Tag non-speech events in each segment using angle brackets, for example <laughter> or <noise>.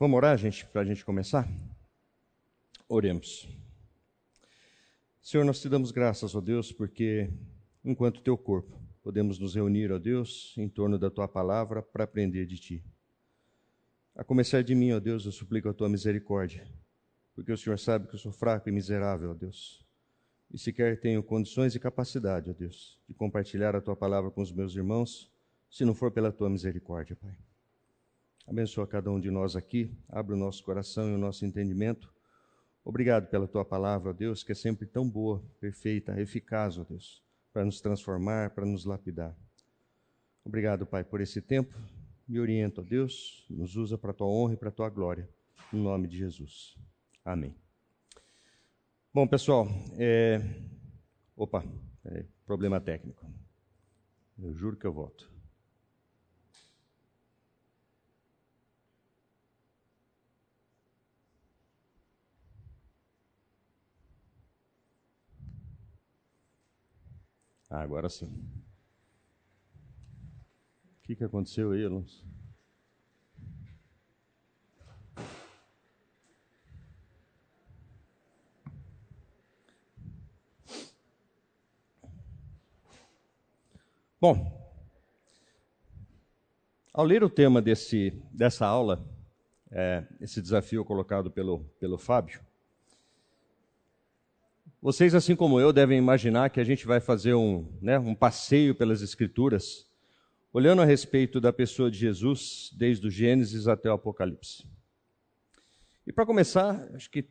Vamos orar, gente, para a gente começar? Oremos. Senhor, nós te damos graças, ó Deus, porque enquanto teu corpo podemos nos reunir, ó Deus, em torno da tua palavra para aprender de ti. A começar de mim, ó Deus, eu suplico a tua misericórdia, porque o Senhor sabe que eu sou fraco e miserável, ó Deus. E sequer tenho condições e capacidade, ó Deus, de compartilhar a tua palavra com os meus irmãos, se não for pela tua misericórdia, Pai. Abençoa cada um de nós aqui, abre o nosso coração e o nosso entendimento. Obrigado pela tua palavra, ó Deus, que é sempre tão boa, perfeita, eficaz, ó Deus, para nos transformar, para nos lapidar. Obrigado, Pai, por esse tempo. Me orienta, ó Deus, nos usa para a tua honra e para a tua glória. Em nome de Jesus. Amém. Bom, pessoal, é... opa, é... problema técnico. Eu juro que eu volto. Ah, agora sim. O que, que aconteceu aí, Alonso? Bom, ao ler o tema desse, dessa aula, é, esse desafio colocado pelo, pelo Fábio, vocês, assim como eu, devem imaginar que a gente vai fazer um, né, um passeio pelas Escrituras, olhando a respeito da pessoa de Jesus, desde o Gênesis até o Apocalipse. E para começar, acho que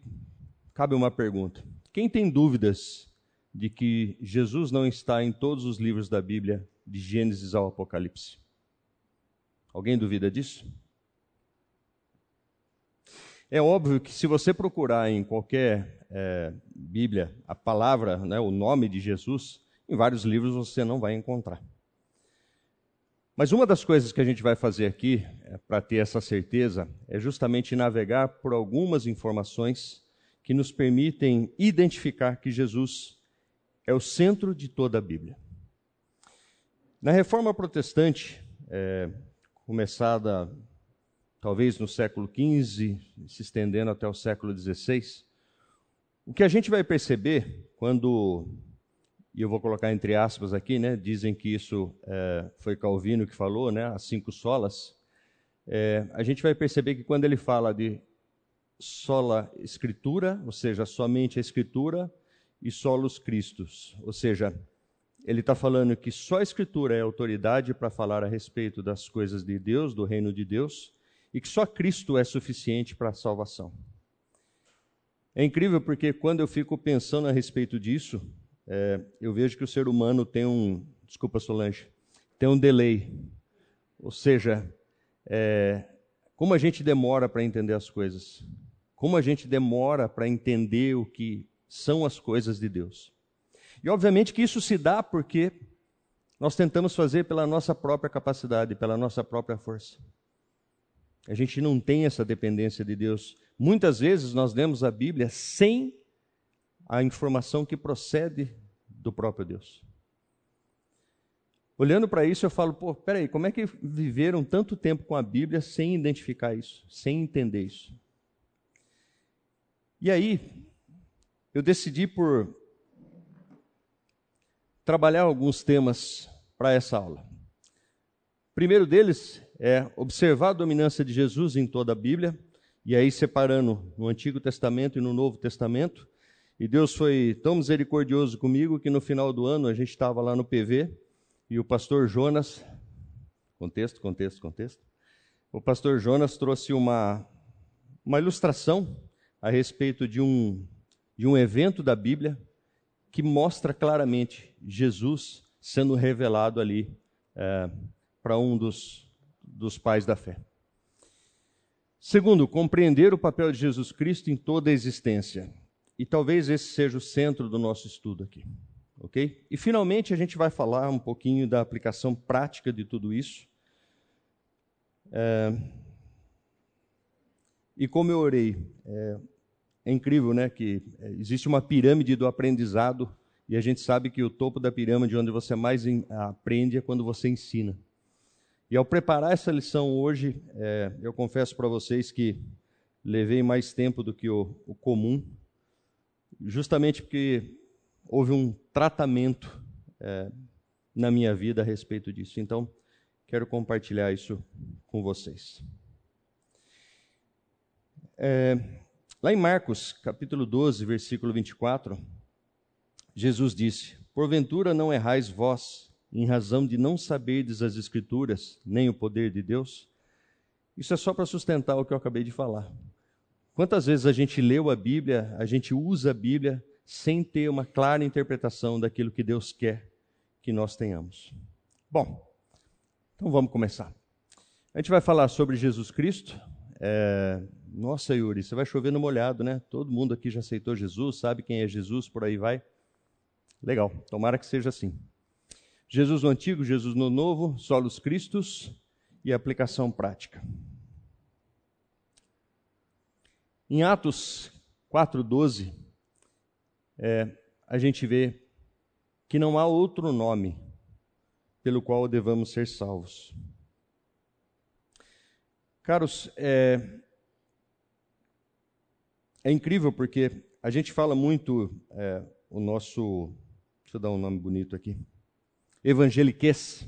cabe uma pergunta: quem tem dúvidas de que Jesus não está em todos os livros da Bíblia, de Gênesis ao Apocalipse? Alguém duvida disso? É óbvio que se você procurar em qualquer é, Bíblia a palavra, né, o nome de Jesus, em vários livros você não vai encontrar. Mas uma das coisas que a gente vai fazer aqui, é, para ter essa certeza, é justamente navegar por algumas informações que nos permitem identificar que Jesus é o centro de toda a Bíblia. Na reforma protestante, é, começada talvez no século XV, se estendendo até o século XVI, o que a gente vai perceber quando, e eu vou colocar entre aspas aqui, né, dizem que isso é, foi Calvino que falou, né, as cinco solas, é, a gente vai perceber que quando ele fala de sola escritura, ou seja, somente a escritura, e solos Cristos, ou seja, ele está falando que só a escritura é autoridade para falar a respeito das coisas de Deus, do reino de Deus, e que só Cristo é suficiente para a salvação. É incrível porque quando eu fico pensando a respeito disso, é, eu vejo que o ser humano tem um, desculpa Solange, tem um delay. Ou seja, é, como a gente demora para entender as coisas, como a gente demora para entender o que são as coisas de Deus. E obviamente que isso se dá porque nós tentamos fazer pela nossa própria capacidade, pela nossa própria força. A gente não tem essa dependência de Deus. Muitas vezes nós lemos a Bíblia sem a informação que procede do próprio Deus. Olhando para isso, eu falo, pô, peraí, como é que viveram tanto tempo com a Bíblia sem identificar isso, sem entender isso? E aí, eu decidi por trabalhar alguns temas para essa aula. O primeiro deles é observar a dominância de Jesus em toda a Bíblia, e aí separando no Antigo Testamento e no Novo Testamento. E Deus foi tão misericordioso comigo que no final do ano a gente estava lá no PV e o pastor Jonas, contexto, contexto, contexto. O pastor Jonas trouxe uma, uma ilustração a respeito de um, de um evento da Bíblia que mostra claramente Jesus sendo revelado ali é, para um dos, dos pais da fé. Segundo, compreender o papel de Jesus Cristo em toda a existência. E talvez esse seja o centro do nosso estudo aqui. Ok? E finalmente a gente vai falar um pouquinho da aplicação prática de tudo isso. É... E como eu orei, é... é incrível, né? Que existe uma pirâmide do aprendizado e a gente sabe que o topo da pirâmide, onde você mais aprende, é quando você ensina. E ao preparar essa lição hoje, é, eu confesso para vocês que levei mais tempo do que o, o comum, justamente porque houve um tratamento é, na minha vida a respeito disso. Então, quero compartilhar isso com vocês. É, lá em Marcos, capítulo 12, versículo 24, Jesus disse: Porventura não errais vós, em razão de não saberdes as Escrituras, nem o poder de Deus? Isso é só para sustentar o que eu acabei de falar. Quantas vezes a gente leu a Bíblia, a gente usa a Bíblia sem ter uma clara interpretação daquilo que Deus quer que nós tenhamos? Bom, então vamos começar. A gente vai falar sobre Jesus Cristo. É... Nossa, Yuri, você vai chover no molhado, né? Todo mundo aqui já aceitou Jesus, sabe quem é Jesus, por aí vai. Legal, tomara que seja assim. Jesus no Antigo, Jesus no Novo, solos Cristos e aplicação prática. Em Atos 4,12, é, a gente vê que não há outro nome pelo qual devamos ser salvos. Caros, é, é incrível porque a gente fala muito é, o nosso, deixa eu dar um nome bonito aqui, evangeliquez.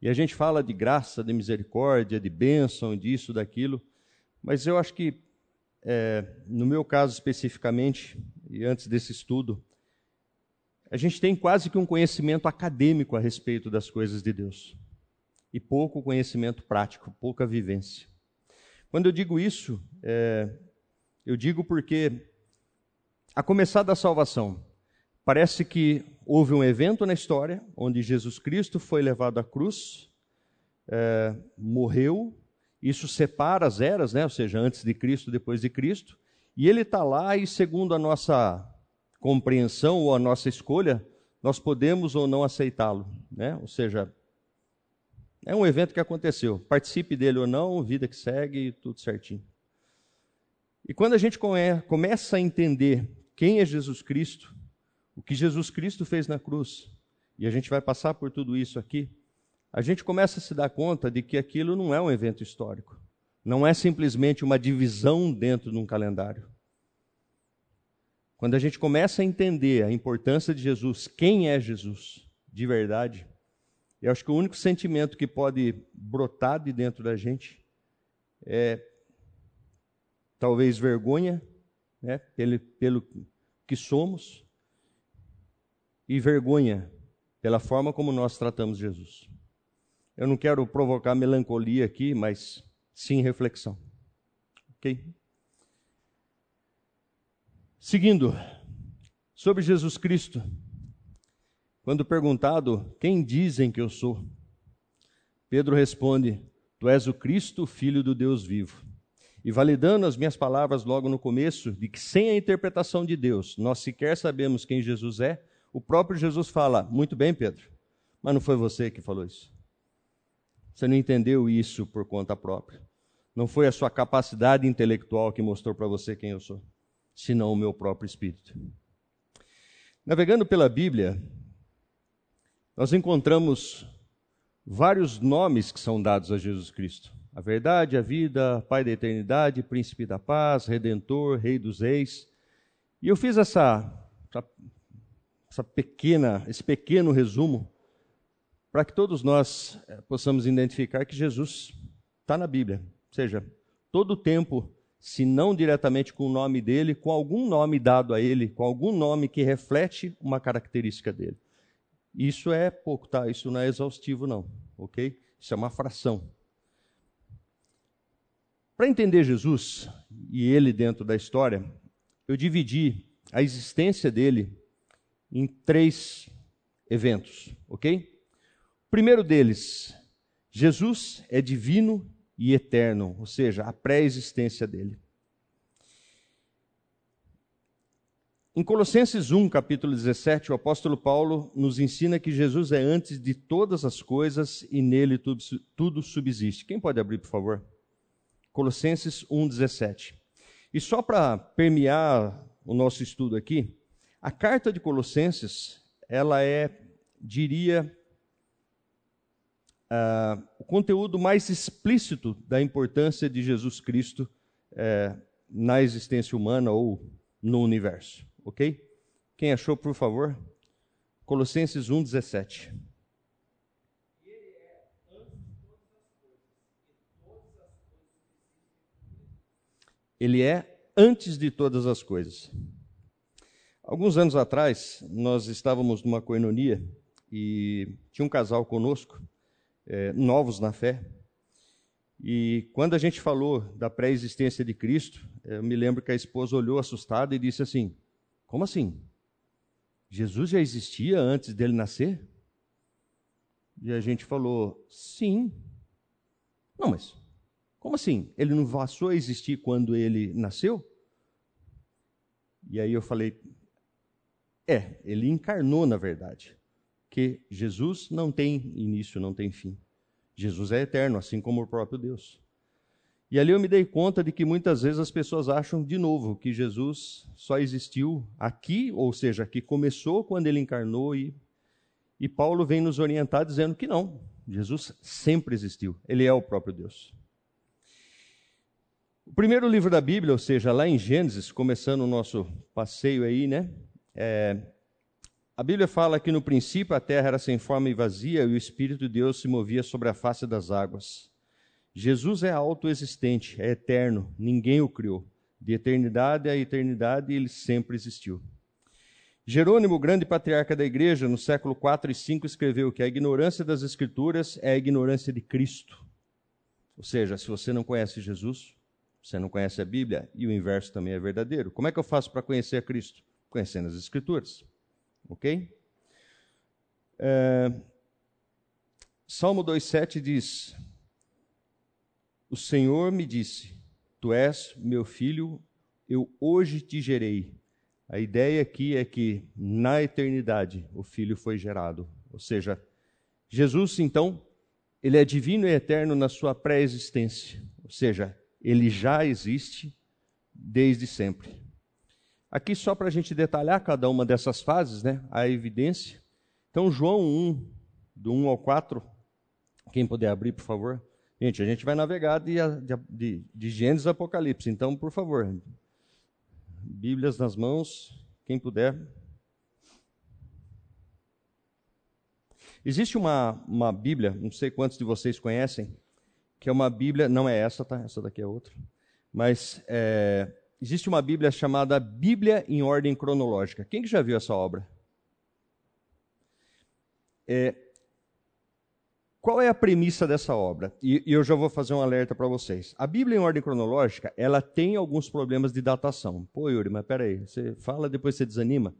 E a gente fala de graça, de misericórdia, de bênção, disso, daquilo, mas eu acho que, é, no meu caso especificamente, e antes desse estudo, a gente tem quase que um conhecimento acadêmico a respeito das coisas de Deus e pouco conhecimento prático, pouca vivência. Quando eu digo isso, é, eu digo porque, a começar da salvação, parece que houve um evento na história onde Jesus Cristo foi levado à cruz, é, morreu, isso separa as eras, né? ou seja, antes de Cristo, depois de Cristo, e ele está lá e, segundo a nossa compreensão ou a nossa escolha, nós podemos ou não aceitá-lo. Né? Ou seja, é um evento que aconteceu. Participe dele ou não, vida que segue, tudo certinho. E quando a gente começa a entender quem é Jesus Cristo, o que Jesus Cristo fez na cruz, e a gente vai passar por tudo isso aqui, a gente começa a se dar conta de que aquilo não é um evento histórico. Não é simplesmente uma divisão dentro de um calendário. Quando a gente começa a entender a importância de Jesus, quem é Jesus de verdade, eu acho que o único sentimento que pode brotar de dentro da gente é talvez vergonha, né, pelo, pelo que somos, e vergonha pela forma como nós tratamos Jesus. Eu não quero provocar melancolia aqui, mas sim reflexão. Ok? Seguindo, sobre Jesus Cristo, quando perguntado quem dizem que eu sou, Pedro responde: Tu és o Cristo, filho do Deus vivo. E validando as minhas palavras logo no começo, de que sem a interpretação de Deus nós sequer sabemos quem Jesus é, o próprio Jesus fala: Muito bem, Pedro, mas não foi você que falou isso. Você não entendeu isso por conta própria. Não foi a sua capacidade intelectual que mostrou para você quem eu sou senão o meu próprio espírito. Navegando pela Bíblia, nós encontramos vários nomes que são dados a Jesus Cristo: a verdade, a vida, Pai da eternidade, Príncipe da paz, Redentor, Rei dos Reis. E eu fiz essa, essa, essa pequena, esse pequeno resumo para que todos nós eh, possamos identificar que Jesus está na Bíblia. Ou seja, todo o tempo se não diretamente com o nome dele, com algum nome dado a ele, com algum nome que reflete uma característica dele. Isso é pouco, tá? Isso não é exaustivo, não, ok? Isso é uma fração. Para entender Jesus e ele dentro da história, eu dividi a existência dele em três eventos, ok? O primeiro deles, Jesus é divino e eterno, ou seja, a pré-existência dele. Em Colossenses 1, capítulo 17, o apóstolo Paulo nos ensina que Jesus é antes de todas as coisas e nele tudo, tudo subsiste. Quem pode abrir, por favor? Colossenses 1, 17. E só para permear o nosso estudo aqui, a carta de Colossenses, ela é, diria, uh, o conteúdo mais explícito da importância de Jesus Cristo uh, na existência humana ou no universo. Ok? Quem achou, por favor? Colossenses 1,17. Ele é antes de todas as coisas. Alguns anos atrás, nós estávamos numa coinonia e tinha um casal conosco, é, novos na fé. E quando a gente falou da pré-existência de Cristo, é, eu me lembro que a esposa olhou assustada e disse assim: Como assim? Jesus já existia antes dele nascer? E a gente falou: Sim. Não, mas como assim? Ele não passou a existir quando ele nasceu? E aí eu falei: É, ele encarnou na verdade. Que Jesus não tem início, não tem fim. Jesus é eterno, assim como o próprio Deus. E ali eu me dei conta de que muitas vezes as pessoas acham de novo que Jesus só existiu aqui, ou seja, que começou quando ele encarnou e e Paulo vem nos orientar dizendo que não, Jesus sempre existiu, ele é o próprio Deus. O primeiro livro da Bíblia, ou seja, lá em Gênesis, começando o nosso passeio aí, né? É, a Bíblia fala que no princípio a terra era sem forma e vazia e o Espírito de Deus se movia sobre a face das águas. Jesus é autoexistente, é eterno, ninguém o criou. De eternidade a eternidade ele sempre existiu. Jerônimo, grande patriarca da igreja, no século 4 e 5, escreveu que a ignorância das Escrituras é a ignorância de Cristo. Ou seja, se você não conhece Jesus, você não conhece a Bíblia, e o inverso também é verdadeiro. Como é que eu faço para conhecer a Cristo? Conhecendo as Escrituras. Ok? É... Salmo 2,7 diz: O Senhor me disse: Tu és meu filho, eu hoje te gerei. A ideia aqui é que na eternidade o filho foi gerado. Ou seja, Jesus, então, ele é divino e eterno na sua pré-existência. Ou seja, ele já existe desde sempre. Aqui, só para a gente detalhar cada uma dessas fases, né, a evidência. Então, João 1, do 1 ao 4, quem puder abrir, por favor. Gente, a gente vai navegar de, de, de Gênesis a Apocalipse, então, por favor. Bíblias nas mãos, quem puder. Existe uma, uma Bíblia, não sei quantos de vocês conhecem, que é uma Bíblia, não é essa, tá? Essa daqui é outra. Mas é, existe uma Bíblia chamada Bíblia em Ordem Cronológica. Quem que já viu essa obra? É, qual é a premissa dessa obra? E, e eu já vou fazer um alerta para vocês. A Bíblia em ordem cronológica, ela tem alguns problemas de datação. Pô, Yuri, mas peraí, você fala, depois você desanima.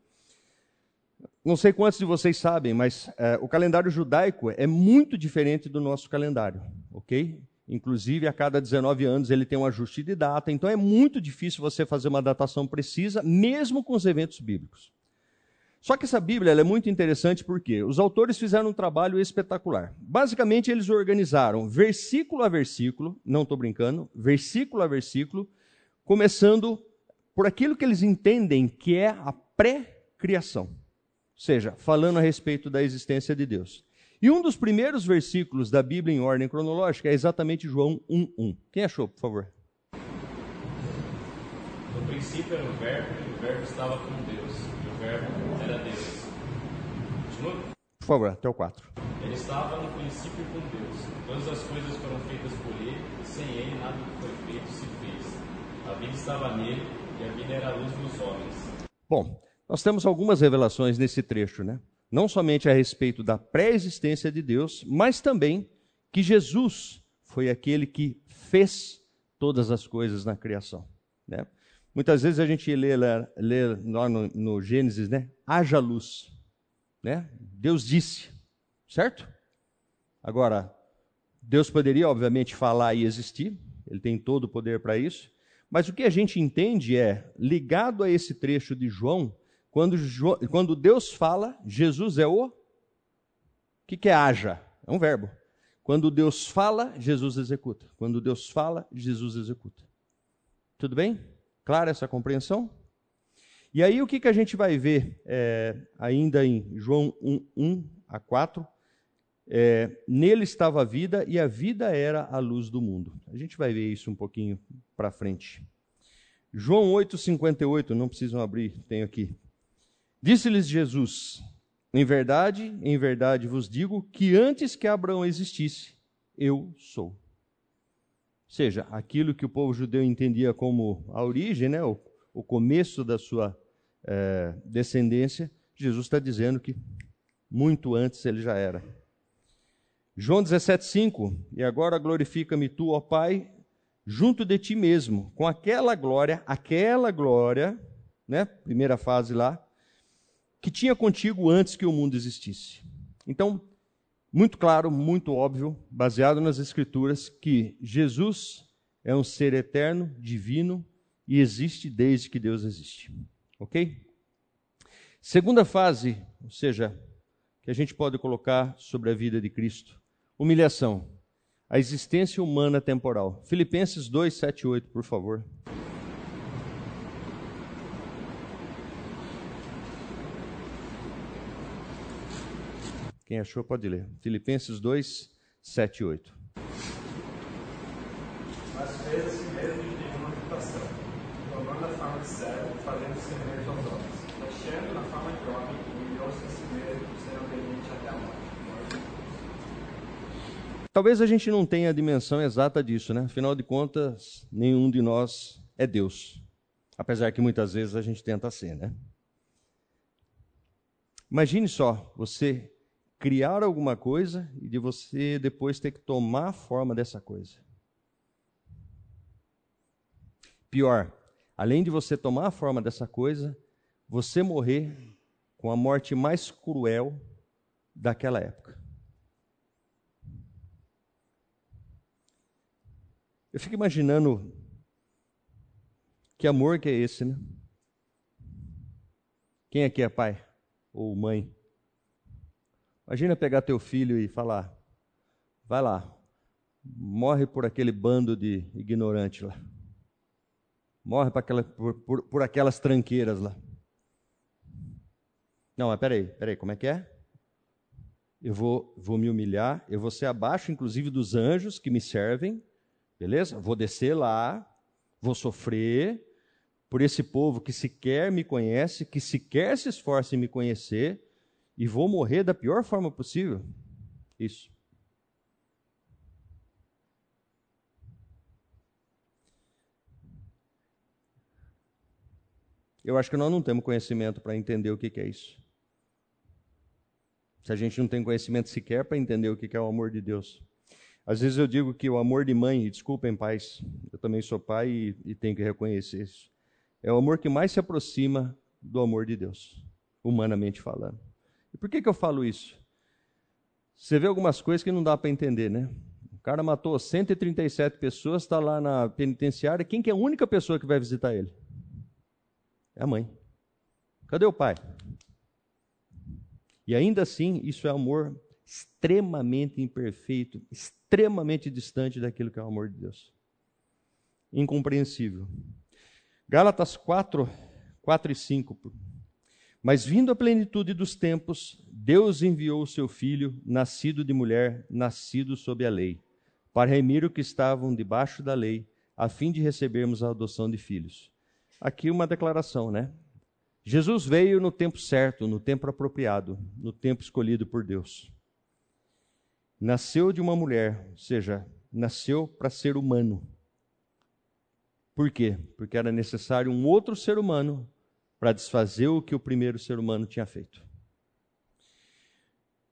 Não sei quantos de vocês sabem, mas é, o calendário judaico é muito diferente do nosso calendário, ok? Inclusive, a cada 19 anos ele tem um ajuste de data, então é muito difícil você fazer uma datação precisa, mesmo com os eventos bíblicos. Só que essa Bíblia é muito interessante porque os autores fizeram um trabalho espetacular. Basicamente, eles organizaram versículo a versículo, não estou brincando, versículo a versículo, começando por aquilo que eles entendem que é a pré-criação. Ou seja, falando a respeito da existência de Deus. E um dos primeiros versículos da Bíblia em ordem cronológica é exatamente João 1:1. Quem achou, por favor? No princípio era o verbo, e o verbo estava com Deus, e o verbo era Deus. Continua? Por favor, até o 4. Ele estava no princípio com Deus. Todas as coisas foram feitas por ele, e sem ele nada que foi feito se fez. A vida estava nele, e a vida era a luz dos homens. Bom, nós temos algumas revelações nesse trecho, né? Não somente a respeito da pré-existência de Deus, mas também que Jesus foi aquele que fez todas as coisas na criação. Né? Muitas vezes a gente lê, lê no, no Gênesis, né? haja luz. Né? Deus disse, certo? Agora, Deus poderia, obviamente, falar e existir, ele tem todo o poder para isso, mas o que a gente entende é, ligado a esse trecho de João, quando, quando Deus fala, Jesus é o. O que, que é haja? É um verbo. Quando Deus fala, Jesus executa. Quando Deus fala, Jesus executa. Tudo bem? Clara essa compreensão? E aí o que, que a gente vai ver é, ainda em João 1, 1 a 4? é, nele estava a vida e a vida era a luz do mundo. A gente vai ver isso um pouquinho para frente. João 8,58, não precisam abrir, tenho aqui. Disse-lhes Jesus: Em verdade, em verdade vos digo que antes que Abraão existisse, eu sou. Ou seja, aquilo que o povo judeu entendia como a origem, né, o, o começo da sua é, descendência, Jesus está dizendo que muito antes ele já era. João 17,5: E agora glorifica-me tu, ó Pai, junto de ti mesmo, com aquela glória, aquela glória, né? Primeira fase lá, que tinha contigo antes que o mundo existisse. Então, muito claro, muito óbvio, baseado nas Escrituras, que Jesus é um ser eterno, divino e existe desde que Deus existe. Ok? Segunda fase, ou seja, que a gente pode colocar sobre a vida de Cristo Humilhação. A existência humana temporal. Filipenses 2, 7 e 8, por favor. Quem achou pode ler. Filipenses 2, 7 e 8. Mas fez a si mesmo de nenhuma reputação, tomando a forma de servo, fazendo semelhante aos homens. Na forma de homem, humilhou-se a si mesmo, sendo obediente até a morte Talvez a gente não tenha a dimensão exata disso, né? Afinal de contas, nenhum de nós é Deus. Apesar que muitas vezes a gente tenta ser, né? Imagine só, você criar alguma coisa e de você depois ter que tomar a forma dessa coisa. Pior, além de você tomar a forma dessa coisa, você morrer com a morte mais cruel daquela época. Eu fico imaginando que amor que é esse, né? Quem aqui é pai ou mãe? Imagina pegar teu filho e falar: vai lá, morre por aquele bando de ignorante lá. Morre por, aquela, por, por, por aquelas tranqueiras lá. Não, mas peraí, peraí, como é que é? Eu vou, vou me humilhar, eu vou ser abaixo, inclusive, dos anjos que me servem, Beleza? Vou descer lá, vou sofrer por esse povo que sequer me conhece, que sequer se esforça em me conhecer, e vou morrer da pior forma possível. Isso. Eu acho que nós não temos conhecimento para entender o que é isso. Se a gente não tem conhecimento sequer para entender o que é o amor de Deus. Às vezes eu digo que o amor de mãe, e desculpem pais, eu também sou pai e, e tenho que reconhecer isso, é o amor que mais se aproxima do amor de Deus, humanamente falando. E por que, que eu falo isso? Você vê algumas coisas que não dá para entender, né? O cara matou 137 pessoas, está lá na penitenciária. Quem que é a única pessoa que vai visitar ele? É a mãe. Cadê o pai? E ainda assim, isso é amor extremamente imperfeito, extremamente distante daquilo que é o amor de Deus. Incompreensível. Gálatas 4, 4 e 5. Mas vindo a plenitude dos tempos, Deus enviou o seu filho, nascido de mulher, nascido sob a lei, para remir o que estavam debaixo da lei, a fim de recebermos a adoção de filhos. Aqui uma declaração, né? Jesus veio no tempo certo, no tempo apropriado, no tempo escolhido por Deus nasceu de uma mulher, ou seja, nasceu para ser humano. Por quê? Porque era necessário um outro ser humano para desfazer o que o primeiro ser humano tinha feito.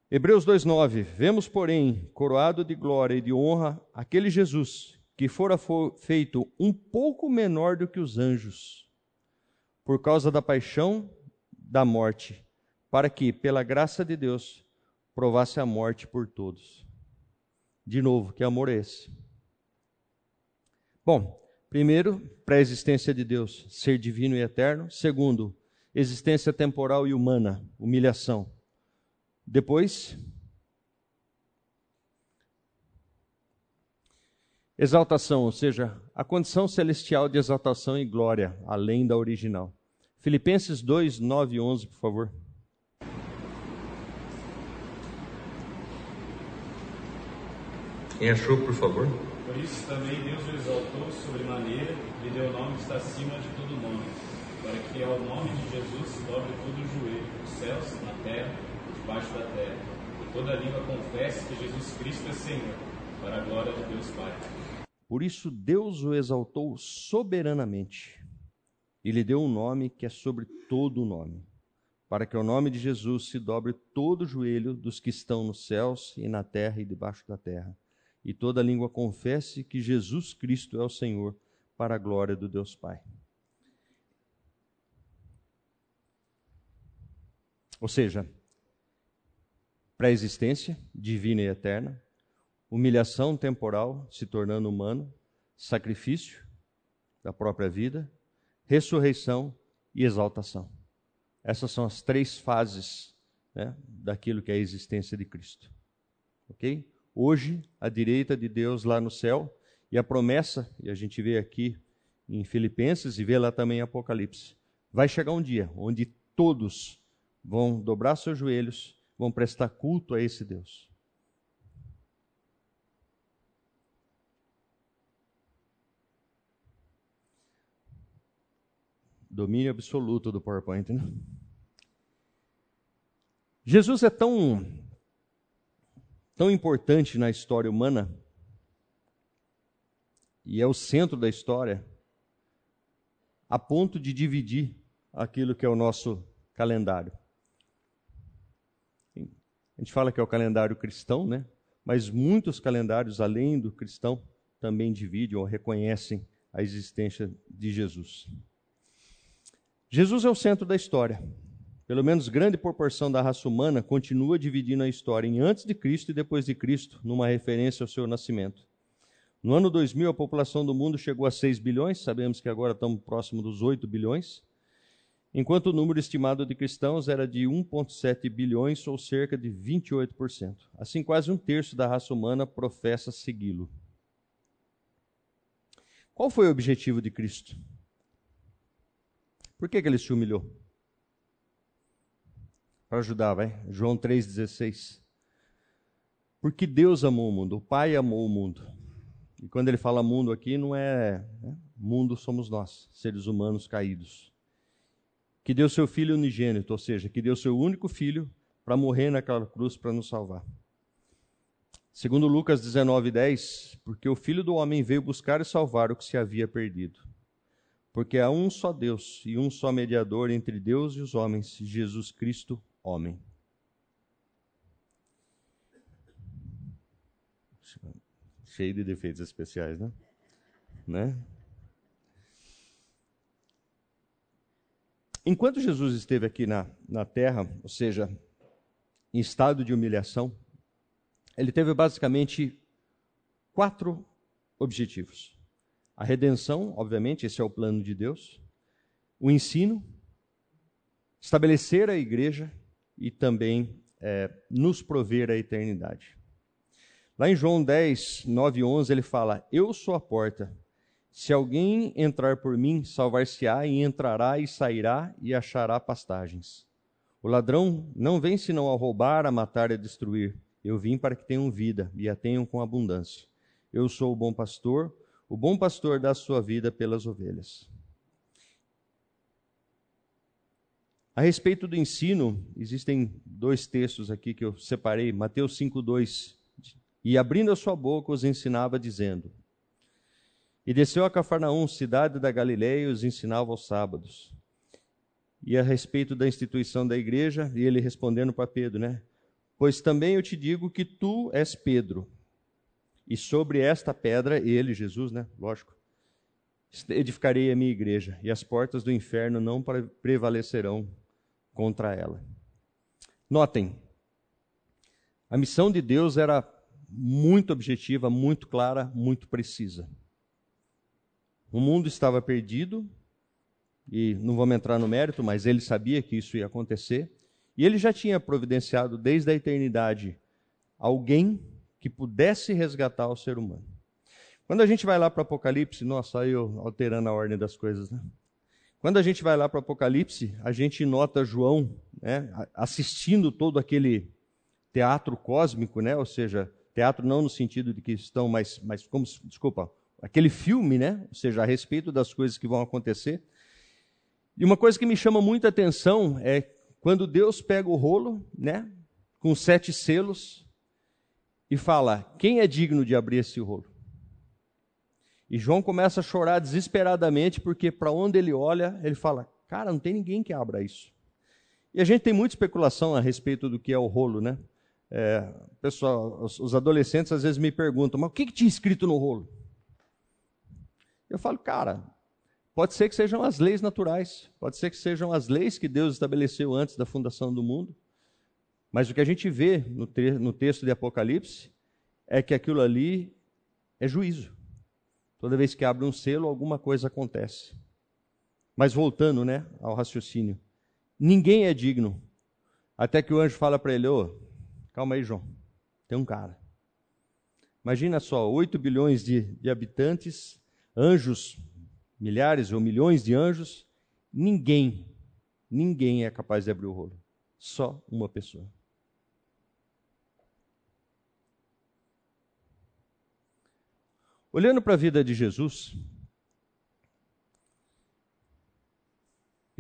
Hebreus 2:9 Vemos, porém, coroado de glória e de honra aquele Jesus que fora feito um pouco menor do que os anjos, por causa da paixão da morte, para que, pela graça de Deus, provasse a morte por todos. De novo, que amor é esse? Bom, primeiro, pré-existência de Deus, ser divino e eterno. Segundo, existência temporal e humana, humilhação. Depois, exaltação, ou seja, a condição celestial de exaltação e glória, além da original. Filipenses 2, 9 e 11, por favor. Quem achou, por favor? Por isso também Deus o exaltou sobremaneira e lhe deu o nome que está acima de todo nome, para que ao nome de Jesus se dobre todo o joelho, nos céus, na terra, debaixo da terra, e toda língua confesse que Jesus Cristo é Senhor, para a glória de Deus Pai. Por isso Deus o exaltou soberanamente e lhe deu um nome que é sobre todo o nome, para que ao nome de Jesus se dobre todo o joelho dos que estão nos céus e na terra e debaixo da terra, e toda língua confesse que Jesus Cristo é o Senhor, para a glória do Deus Pai. Ou seja, pré-existência divina e eterna, humilhação temporal se tornando humano, sacrifício da própria vida, ressurreição e exaltação. Essas são as três fases né, daquilo que é a existência de Cristo. Ok? Hoje, à direita de Deus lá no céu, e a promessa, e a gente vê aqui em Filipenses e vê lá também em Apocalipse, vai chegar um dia onde todos vão dobrar seus joelhos, vão prestar culto a esse Deus. Domínio absoluto do PowerPoint, né? Jesus é tão tão importante na história humana e é o centro da história a ponto de dividir aquilo que é o nosso calendário. A gente fala que é o calendário cristão, né? Mas muitos calendários além do cristão também dividem ou reconhecem a existência de Jesus. Jesus é o centro da história. Pelo menos grande proporção da raça humana continua dividindo a história em antes de Cristo e depois de Cristo, numa referência ao seu nascimento. No ano 2000, a população do mundo chegou a 6 bilhões, sabemos que agora estamos próximo dos 8 bilhões, enquanto o número estimado de cristãos era de 1,7 bilhões, ou cerca de 28%. Assim, quase um terço da raça humana professa segui-lo. Qual foi o objetivo de Cristo? Por que, que ele se humilhou? Para ajudar, vai. João 3,16. Porque Deus amou o mundo, o Pai amou o mundo. E quando ele fala mundo aqui, não é. Né? Mundo somos nós, seres humanos caídos. Que deu seu filho unigênito, ou seja, que deu seu único filho para morrer naquela cruz para nos salvar. Segundo Lucas 19:10, porque o filho do homem veio buscar e salvar o que se havia perdido. Porque há um só Deus e um só mediador entre Deus e os homens, Jesus Cristo, homem. Cheio de defeitos especiais, né? né? Enquanto Jesus esteve aqui na, na terra, ou seja, em estado de humilhação, ele teve basicamente quatro objetivos. A redenção, obviamente, esse é o plano de Deus. O ensino, estabelecer a igreja e também é, nos prover a eternidade. Lá em João 10, 9 e 11, ele fala: Eu sou a porta. Se alguém entrar por mim, salvar-se-á e entrará e sairá e achará pastagens. O ladrão não vem senão a roubar, a matar e a destruir. Eu vim para que tenham vida e a tenham com abundância. Eu sou o bom pastor. O bom pastor dá a sua vida pelas ovelhas. A respeito do ensino, existem dois textos aqui que eu separei. Mateus 5:2. E abrindo a sua boca os ensinava dizendo: E desceu a Cafarnaum, cidade da Galileia, e os ensinava aos sábados. E a respeito da instituição da igreja, e ele respondendo para Pedro, né? Pois também eu te digo que tu és Pedro, e sobre esta pedra, ele, Jesus, né? Lógico, edificarei a minha igreja, e as portas do inferno não prevalecerão contra ela. Notem, a missão de Deus era muito objetiva, muito clara, muito precisa. O mundo estava perdido, e não vamos entrar no mérito, mas ele sabia que isso ia acontecer, e ele já tinha providenciado desde a eternidade alguém que pudesse resgatar o ser humano. Quando a gente vai lá para o Apocalipse, nossa, aí eu alterando a ordem das coisas, né? Quando a gente vai lá para o Apocalipse, a gente nota João né, assistindo todo aquele teatro cósmico, né? ou seja, Teatro não no sentido de que estão mais, mais como, desculpa, aquele filme, né? Ou seja, a respeito das coisas que vão acontecer. E uma coisa que me chama muita atenção é quando Deus pega o rolo, né? Com sete selos e fala: quem é digno de abrir esse rolo? E João começa a chorar desesperadamente porque para onde ele olha, ele fala: cara, não tem ninguém que abra isso. E a gente tem muita especulação a respeito do que é o rolo, né? É, pessoal, os, os, adolescentes às vezes me perguntam, mas o que, que tinha escrito no rolo? Eu falo, cara, pode ser que sejam as leis naturais, pode ser que sejam as leis que Deus estabeleceu antes da fundação do mundo, mas o que a gente vê no, no texto de Apocalipse é que aquilo ali é juízo. Toda vez que abre um selo, alguma coisa acontece. Mas voltando né, ao raciocínio. Ninguém é digno. Até que o anjo fala para ele: Ô, calma aí, João. Tem um cara. Imagina só: 8 bilhões de, de habitantes, anjos, milhares ou milhões de anjos. Ninguém, ninguém é capaz de abrir o rolo. Só uma pessoa. Olhando para a vida de Jesus,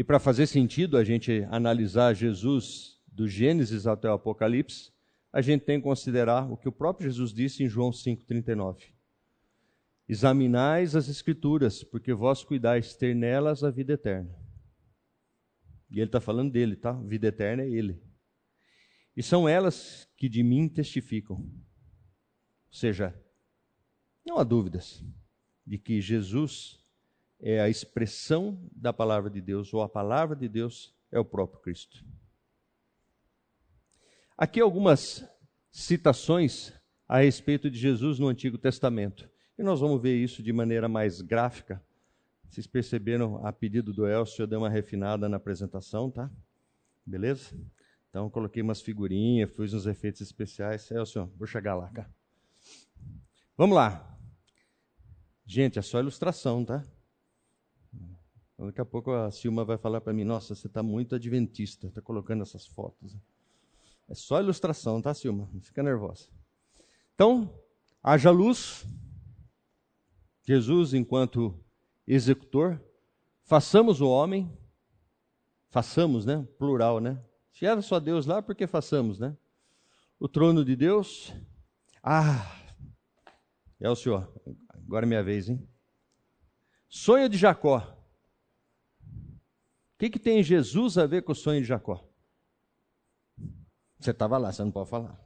E para fazer sentido a gente analisar Jesus do Gênesis até o Apocalipse, a gente tem que considerar o que o próprio Jesus disse em João 5,39. Examinais as Escrituras, porque vós cuidais ter nelas a vida eterna. E ele está falando dele, tá? Vida eterna é ele. E são elas que de mim testificam. Ou seja, não há dúvidas de que Jesus é a expressão da palavra de Deus, ou a palavra de Deus é o próprio Cristo. Aqui algumas citações a respeito de Jesus no Antigo Testamento. E nós vamos ver isso de maneira mais gráfica. Vocês perceberam, a pedido do Elcio, eu dei uma refinada na apresentação, tá? Beleza? Então, coloquei umas figurinhas, fiz uns efeitos especiais. Elcio, vou chegar lá, cara. Vamos lá. Gente, é só ilustração, tá? Daqui a pouco a Silma vai falar para mim: Nossa, você está muito adventista, está colocando essas fotos. É só ilustração, tá, Silma? Não fica nervosa. Então, haja luz. Jesus, enquanto executor, façamos o homem, façamos, né? Plural, né? Se era só Deus lá, por que façamos, né? O trono de Deus. Ah, é o Senhor. Agora é minha vez, hein? Sonho de Jacó que, que tem Jesus a ver com o sonho de Jacó? Você estava lá, você não pode falar.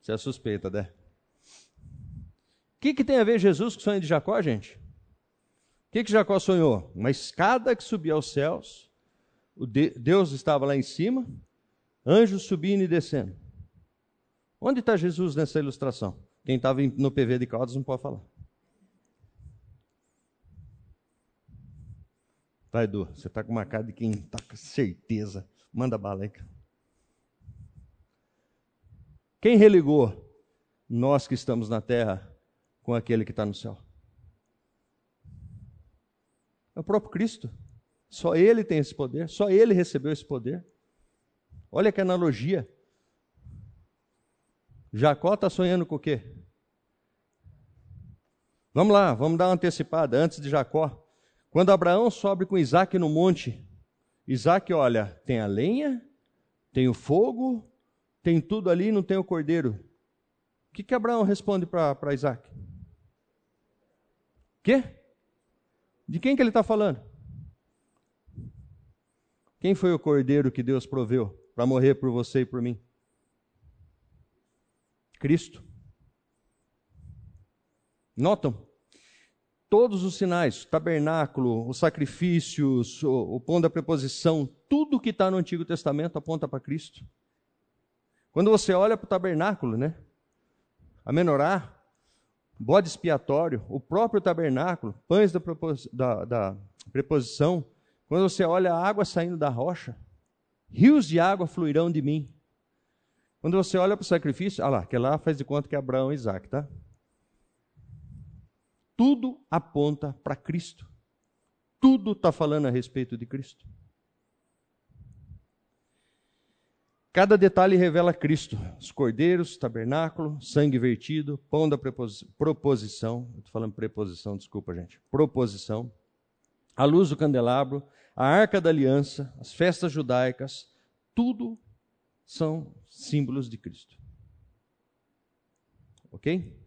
Você é suspeita, né? O que, que tem a ver Jesus com o sonho de Jacó, gente? O que, que Jacó sonhou? Uma escada que subia aos céus, o de Deus estava lá em cima, anjos subindo e descendo. Onde está Jesus nessa ilustração? Quem estava no PV de Caldas não pode falar. Vai, Edu, você está com uma cara de quem está com certeza. Manda bala aí. Quem religou nós que estamos na terra com aquele que está no céu? É o próprio Cristo. Só ele tem esse poder, só ele recebeu esse poder. Olha que analogia. Jacó está sonhando com o quê? Vamos lá, vamos dar uma antecipada antes de Jacó. Quando Abraão sobe com Isaac no monte, Isaac olha, tem a lenha, tem o fogo, tem tudo ali, não tem o cordeiro. O que, que Abraão responde para Isaac? Quê? De quem que ele está falando? Quem foi o cordeiro que Deus proveu para morrer por você e por mim? Cristo. Notam? Todos os sinais, o tabernáculo, os sacrifícios, o, o pão da preposição, tudo que está no Antigo Testamento aponta para Cristo. Quando você olha para o tabernáculo, né? A menorá, bode expiatório, o próprio tabernáculo, pães da, da, da preposição, quando você olha a água saindo da rocha, rios de água fluirão de mim. Quando você olha para o sacrifício, olha lá, que lá faz de conta que é Abraão e Isaac, tá? Tudo aponta para Cristo. Tudo está falando a respeito de Cristo. Cada detalhe revela Cristo: os cordeiros, tabernáculo, sangue vertido, pão da proposição. Estou falando preposição, desculpa, gente. Proposição. A luz do candelabro, a arca da aliança, as festas judaicas, tudo são símbolos de Cristo. Ok?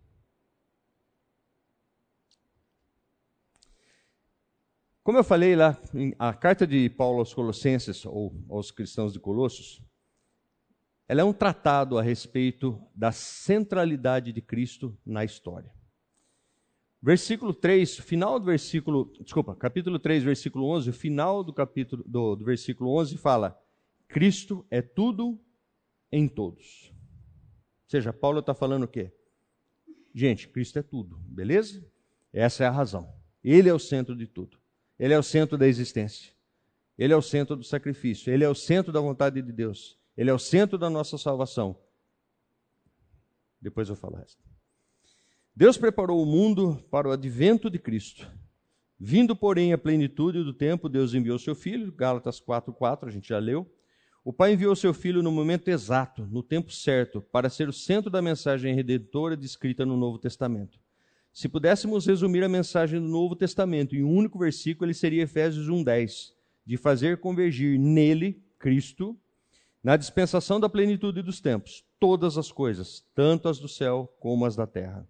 Como eu falei lá, a carta de Paulo aos Colossenses, ou aos cristãos de Colossos, ela é um tratado a respeito da centralidade de Cristo na história. Versículo 3, final do versículo, desculpa, capítulo 3, versículo 11, o final do capítulo do, do versículo 11 fala: Cristo é tudo em todos. Ou seja, Paulo está falando o quê? Gente, Cristo é tudo, beleza? Essa é a razão. Ele é o centro de tudo. Ele é o centro da existência. Ele é o centro do sacrifício. Ele é o centro da vontade de Deus. Ele é o centro da nossa salvação. Depois eu falo o resto. Deus preparou o mundo para o advento de Cristo. Vindo, porém, a plenitude do tempo, Deus enviou seu filho, Gálatas 4:4, a gente já leu. O Pai enviou seu filho no momento exato, no tempo certo, para ser o centro da mensagem redentora descrita no Novo Testamento. Se pudéssemos resumir a mensagem do Novo Testamento em um único versículo, ele seria Efésios 1:10, de fazer convergir nele, Cristo, na dispensação da plenitude dos tempos, todas as coisas, tanto as do céu como as da terra.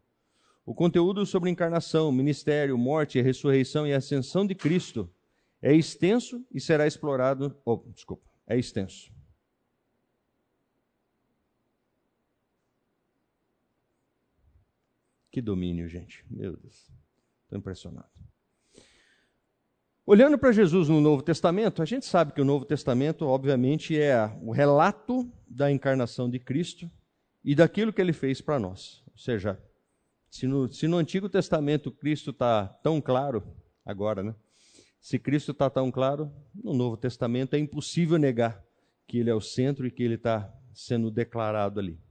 O conteúdo sobre encarnação, ministério, morte, ressurreição e ascensão de Cristo é extenso e será explorado. Oh, desculpa, é extenso. Que domínio, gente. Meu Deus. Estou impressionado. Olhando para Jesus no Novo Testamento, a gente sabe que o Novo Testamento, obviamente, é o relato da encarnação de Cristo e daquilo que ele fez para nós. Ou seja, se no, se no Antigo Testamento Cristo está tão claro, agora, né? Se Cristo está tão claro, no Novo Testamento é impossível negar que ele é o centro e que ele está sendo declarado ali.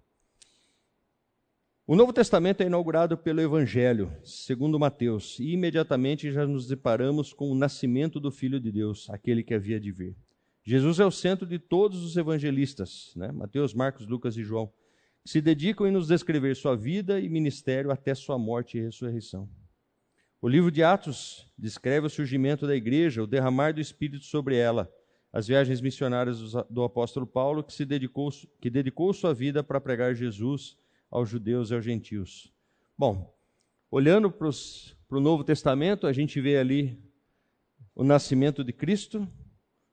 O Novo Testamento é inaugurado pelo Evangelho, segundo Mateus, e imediatamente já nos deparamos com o nascimento do Filho de Deus, aquele que havia de vir. Jesus é o centro de todos os evangelistas, né? Mateus, Marcos, Lucas e João, que se dedicam em nos descrever sua vida e ministério até sua morte e ressurreição. O livro de Atos descreve o surgimento da igreja, o derramar do Espírito sobre ela, as viagens missionárias do apóstolo Paulo, que, se dedicou, que dedicou sua vida para pregar Jesus aos judeus e aos gentios. Bom, olhando para o Novo Testamento, a gente vê ali o nascimento de Cristo.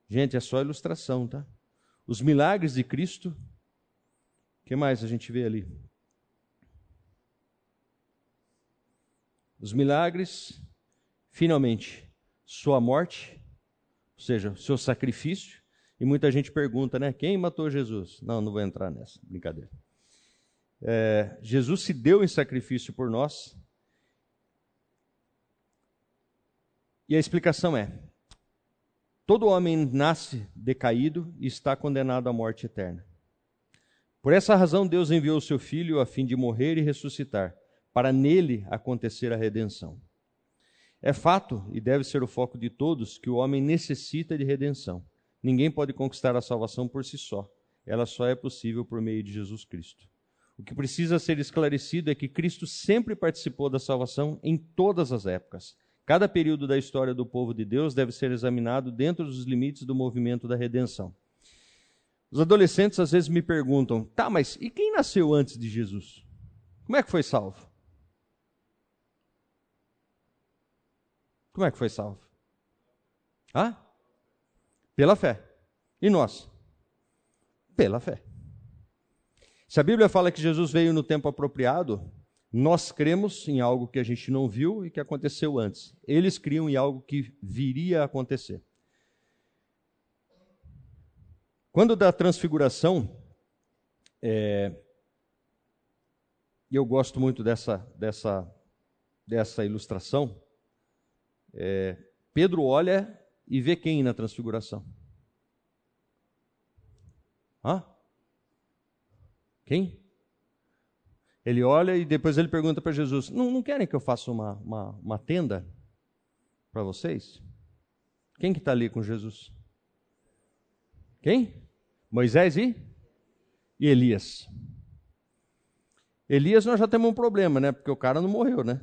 Gente, é só ilustração, tá? Os milagres de Cristo. O que mais a gente vê ali? Os milagres, finalmente, sua morte, ou seja, seu sacrifício. E muita gente pergunta, né? Quem matou Jesus? Não, não vou entrar nessa, brincadeira. É, Jesus se deu em sacrifício por nós. E a explicação é: todo homem nasce decaído e está condenado à morte eterna. Por essa razão, Deus enviou o seu Filho a fim de morrer e ressuscitar, para nele acontecer a redenção. É fato, e deve ser o foco de todos, que o homem necessita de redenção. Ninguém pode conquistar a salvação por si só. Ela só é possível por meio de Jesus Cristo. O que precisa ser esclarecido é que Cristo sempre participou da salvação em todas as épocas. Cada período da história do povo de Deus deve ser examinado dentro dos limites do movimento da redenção. Os adolescentes às vezes me perguntam: tá, mas e quem nasceu antes de Jesus? Como é que foi salvo? Como é que foi salvo? Ah? Pela fé. E nós? Pela fé. Se a Bíblia fala que Jesus veio no tempo apropriado, nós cremos em algo que a gente não viu e que aconteceu antes. Eles criam em algo que viria a acontecer. Quando da transfiguração, é, eu gosto muito dessa, dessa, dessa ilustração, é, Pedro olha e vê quem na transfiguração? Hã? Quem? Ele olha e depois ele pergunta para Jesus: não, não querem que eu faça uma, uma, uma tenda para vocês? Quem que está ali com Jesus? Quem? Moisés e E Elias? Elias nós já temos um problema, né? Porque o cara não morreu, né?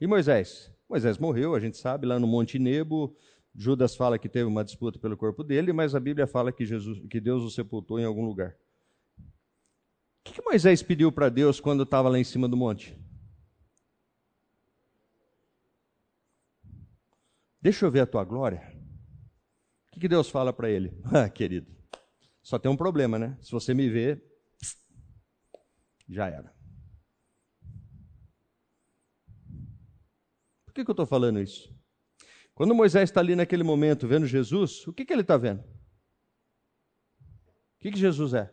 E Moisés? Moisés morreu, a gente sabe, lá no Monte Nebo. Judas fala que teve uma disputa pelo corpo dele, mas a Bíblia fala que, Jesus, que Deus o sepultou em algum lugar. O que, Moisés pediu para Deus quando estava lá em cima do monte? Deixa eu ver a tua glória. O que, que Deus fala para ele? <laughs> Ah, querido, só tem um problema, né? Se você me ver, já era. Por que, que eu estou falando isso? Quando Moisés está ali naquele momento vendo Jesus, o que, que ele está vendo? O que, que Jesus é?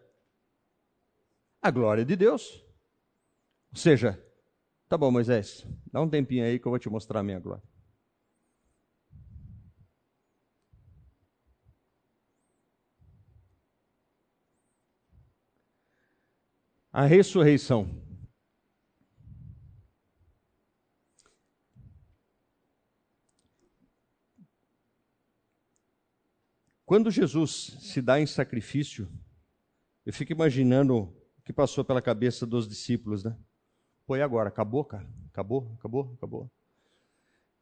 A glória de Deus. Ou seja, tá bom, Moisés, dá um tempinho aí que eu vou te mostrar a minha glória. A ressurreição. Quando Jesus se dá em sacrifício, eu fico imaginando o que passou pela cabeça dos discípulos, né? Foi agora, acabou, cara? Acabou, acabou, acabou.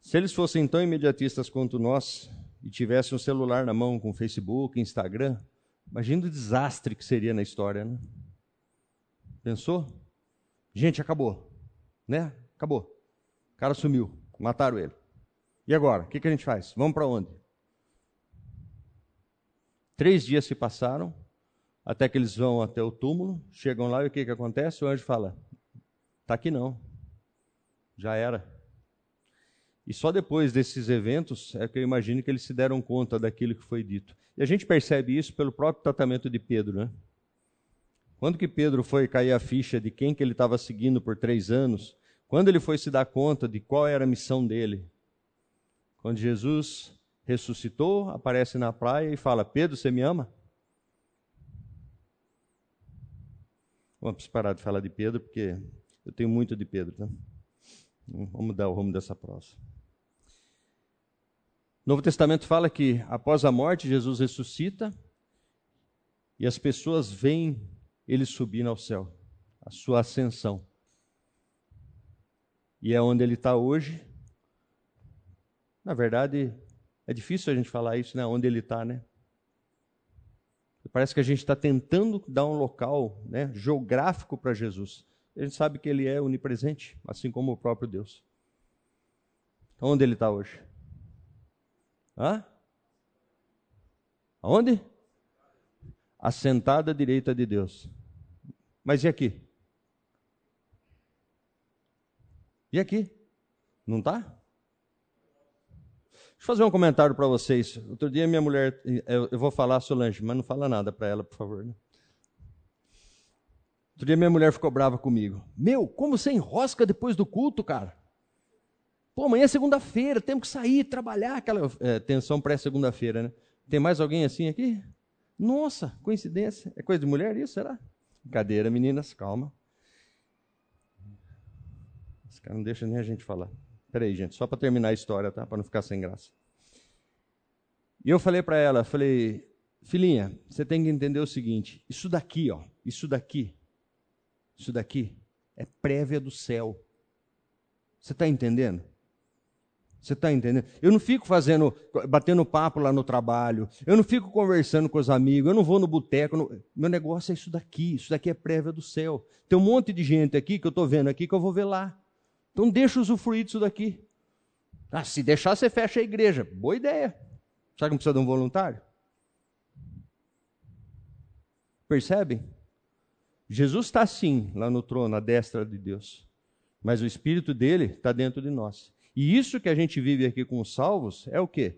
Se eles fossem tão imediatistas quanto nós e tivessem um celular na mão com Facebook, Instagram, imagina o desastre que seria na história, né? Pensou? Gente, acabou. Né? Acabou. O cara sumiu. Mataram ele. E agora? O que, que a gente faz? Vamos para onde? Três dias se passaram, até que eles vão até o túmulo, chegam lá e o que, que acontece? O anjo fala: Está aqui não. Já era. E só depois desses eventos é que eu imagino que eles se deram conta daquilo que foi dito. E a gente percebe isso pelo próprio tratamento de Pedro, né? Quando que Pedro foi cair a ficha de quem que ele estava seguindo por três anos? Quando ele foi se dar conta de qual era a missão dele? Quando Jesus ressuscitou, aparece na praia e fala: Pedro, você me ama? Vamos parar de falar de Pedro, porque eu tenho muito de Pedro. Tá? Vamos dar o rumo dessa prosa. Novo Testamento fala que após a morte, Jesus ressuscita e as pessoas veem ele subir ao céu, a sua ascensão. E é onde ele está hoje. Na verdade, é difícil a gente falar isso, né? Onde ele está, né? Parece que a gente está tentando dar um local né, geográfico para Jesus. A gente sabe que ele é onipresente, assim como o próprio Deus. Onde ele está hoje? Hã? Aonde? assentada à direita de Deus. Mas e aqui? E aqui? Não está? Deixa eu fazer um comentário para vocês. Outro dia minha mulher, eu vou falar Solange, mas não fala nada para ela, por favor. Né? Outro dia minha mulher ficou brava comigo. Meu, como você enrosca depois do culto, cara? Pô, amanhã é segunda-feira, temos que sair, trabalhar, aquela é, tensão pré-segunda-feira, né? Tem mais alguém assim aqui? Nossa, coincidência. É coisa de mulher isso, será? Brincadeira, meninas, calma. Esse cara não deixa nem a gente falar. Peraí, gente, só para terminar a história, tá? Para não ficar sem graça. E eu falei para ela, falei, filhinha, você tem que entender o seguinte: isso daqui, ó, isso daqui, isso daqui é prévia do céu. Você está entendendo? Você está entendendo? Eu não fico fazendo, batendo papo lá no trabalho, eu não fico conversando com os amigos, eu não vou no boteco. No... Meu negócio é isso daqui, isso daqui é prévia do céu. Tem um monte de gente aqui que eu estou vendo aqui que eu vou ver lá. Então deixa usufruir disso daqui. Ah, se deixar, você fecha a igreja. Boa ideia. Sabe que não precisa de um voluntário? Percebem? Jesus está sim lá no trono, à destra de Deus. Mas o Espírito dele está dentro de nós. E isso que a gente vive aqui com os salvos é o quê?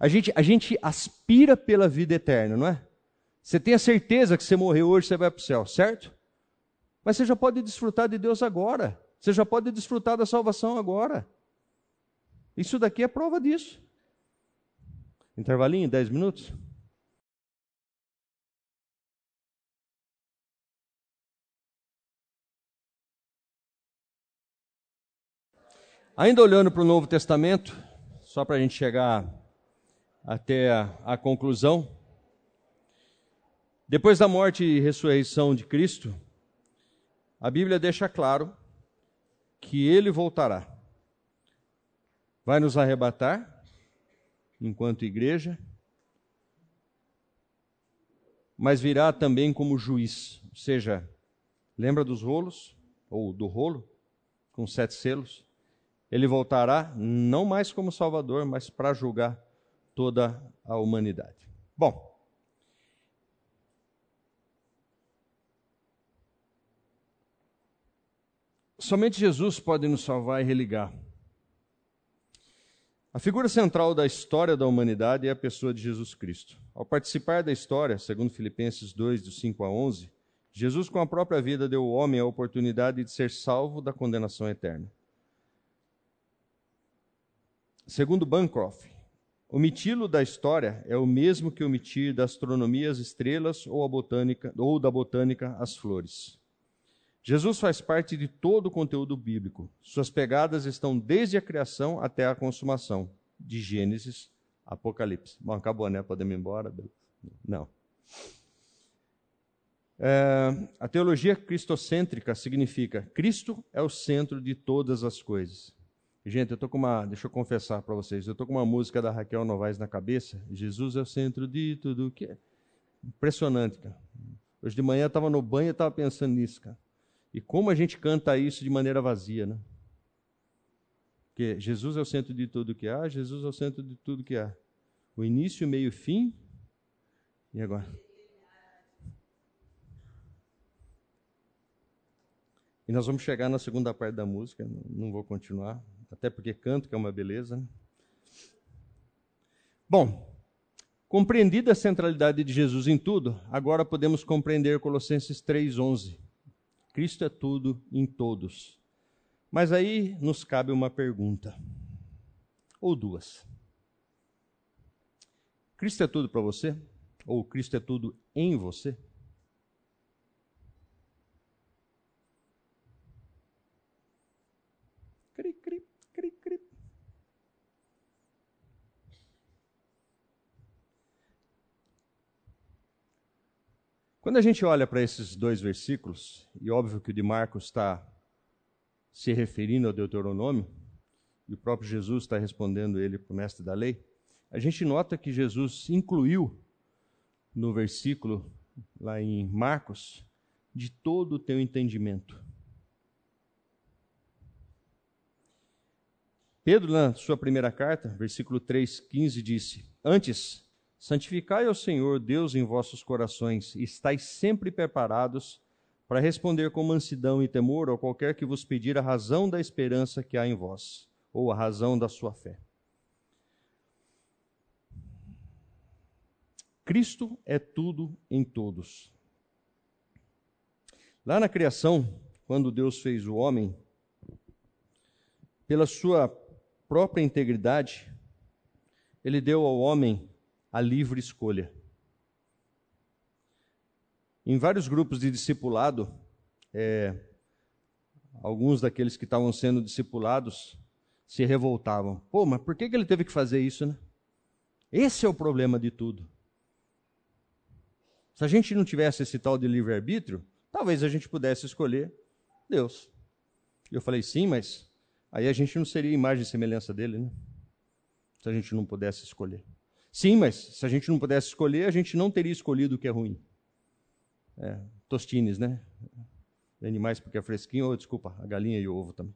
A gente, a gente aspira pela vida eterna, não é? Você tem a certeza que você morreu hoje, você vai para o céu, certo? Mas você já pode desfrutar de Deus agora. Você já pode desfrutar da salvação agora. Isso daqui é prova disso. Intervalinho, 10 minutos? Ainda olhando para o Novo Testamento, só para a gente chegar até a, a conclusão. Depois da morte e ressurreição de Cristo, a Bíblia deixa claro que ele voltará. Vai nos arrebatar, enquanto igreja, mas virá também como juiz. Ou seja, lembra dos rolos, ou do rolo, com sete selos? Ele voltará não mais como Salvador, mas para julgar toda a humanidade. Bom, somente Jesus pode nos salvar e religar. A figura central da história da humanidade é a pessoa de Jesus Cristo. Ao participar da história, segundo Filipenses 2, dos 5 a 11, Jesus, com a própria vida, deu ao homem a oportunidade de ser salvo da condenação eterna. Segundo Bancroft, omitilo da história é o mesmo que omitir da astronomia as estrelas ou, botânica, ou da botânica as flores. Jesus faz parte de todo o conteúdo bíblico. Suas pegadas estão desde a criação até a consumação, de Gênesis a Apocalipse. Bom, acabou, né? Podemos ir embora? Não. É, a teologia cristocêntrica significa Cristo é o centro de todas as coisas. Gente, eu tô com uma, deixa eu confessar para vocês, eu tô com uma música da Raquel Novaes na cabeça. Jesus é o centro de tudo que é impressionante, cara. Hoje de manhã eu estava no banho e estava pensando nisso, cara. E como a gente canta isso de maneira vazia, né? Porque Jesus é o centro de tudo que há, Jesus é o centro de tudo que há. O início, meio e fim. E agora? E nós vamos chegar na segunda parte da música, não vou continuar, até porque canto, que é uma beleza. Né? Bom, compreendida a centralidade de Jesus em tudo, agora podemos compreender Colossenses 3,11. Cristo é tudo em todos. Mas aí nos cabe uma pergunta, ou duas. Cristo é tudo para você? Ou Cristo é tudo em você? Quando a gente olha para esses dois versículos, e óbvio que o de Marcos está se referindo ao Deuteronômio, e o próprio Jesus está respondendo ele para o mestre da lei, a gente nota que Jesus incluiu no versículo, lá em Marcos, de todo o teu entendimento. Pedro, na sua primeira carta, versículo 3, 15, disse: Antes, Santificai ao Senhor Deus em vossos corações, e estáis sempre preparados para responder com mansidão e temor a qualquer que vos pedir a razão da esperança que há em vós, ou a razão da sua fé. Cristo é tudo em todos. Lá na criação, quando Deus fez o homem, pela sua própria integridade, ele deu ao homem a livre escolha. Em vários grupos de discipulado, é, alguns daqueles que estavam sendo discipulados se revoltavam. Pô, mas por que, que ele teve que fazer isso, né? Esse é o problema de tudo. Se a gente não tivesse esse tal de livre-arbítrio, talvez a gente pudesse escolher Deus. E eu falei, sim, mas aí a gente não seria imagem e semelhança dele, né? Se a gente não pudesse escolher. Sim, mas se a gente não pudesse escolher, a gente não teria escolhido o que é ruim. É, tostines, né? Animais porque é fresquinho, ou desculpa, a galinha e o ovo também.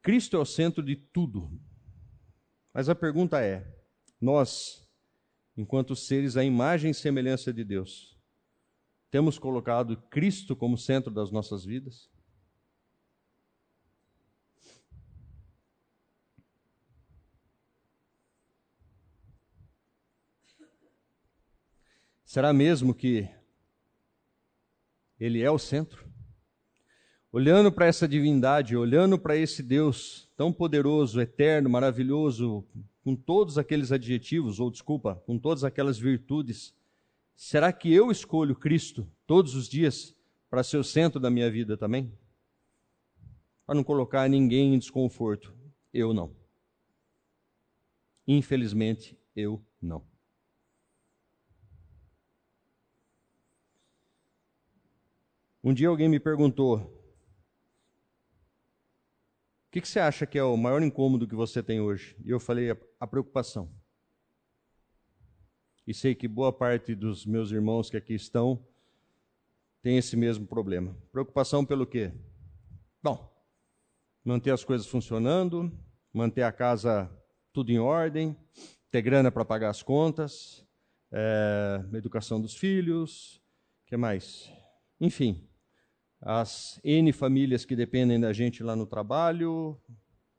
Cristo é o centro de tudo. Mas a pergunta é: nós, enquanto seres à imagem e semelhança de Deus, temos colocado Cristo como centro das nossas vidas? Será mesmo que Ele é o centro? Olhando para essa divindade, olhando para esse Deus tão poderoso, eterno, maravilhoso, com todos aqueles adjetivos, ou desculpa, com todas aquelas virtudes, será que eu escolho Cristo todos os dias para ser o centro da minha vida também? Para não colocar ninguém em desconforto. Eu não. Infelizmente, eu não. Um dia alguém me perguntou: o que, que, você acha que é o maior incômodo que você tem hoje? E eu falei: a, preocupação. E sei que boa parte dos meus irmãos que aqui estão tem esse mesmo problema. Preocupação pelo quê? Bom, manter as coisas funcionando, manter a casa tudo em ordem, ter grana para pagar as contas, é, educação dos filhos, que mais? Enfim, as N famílias que dependem da gente lá no trabalho,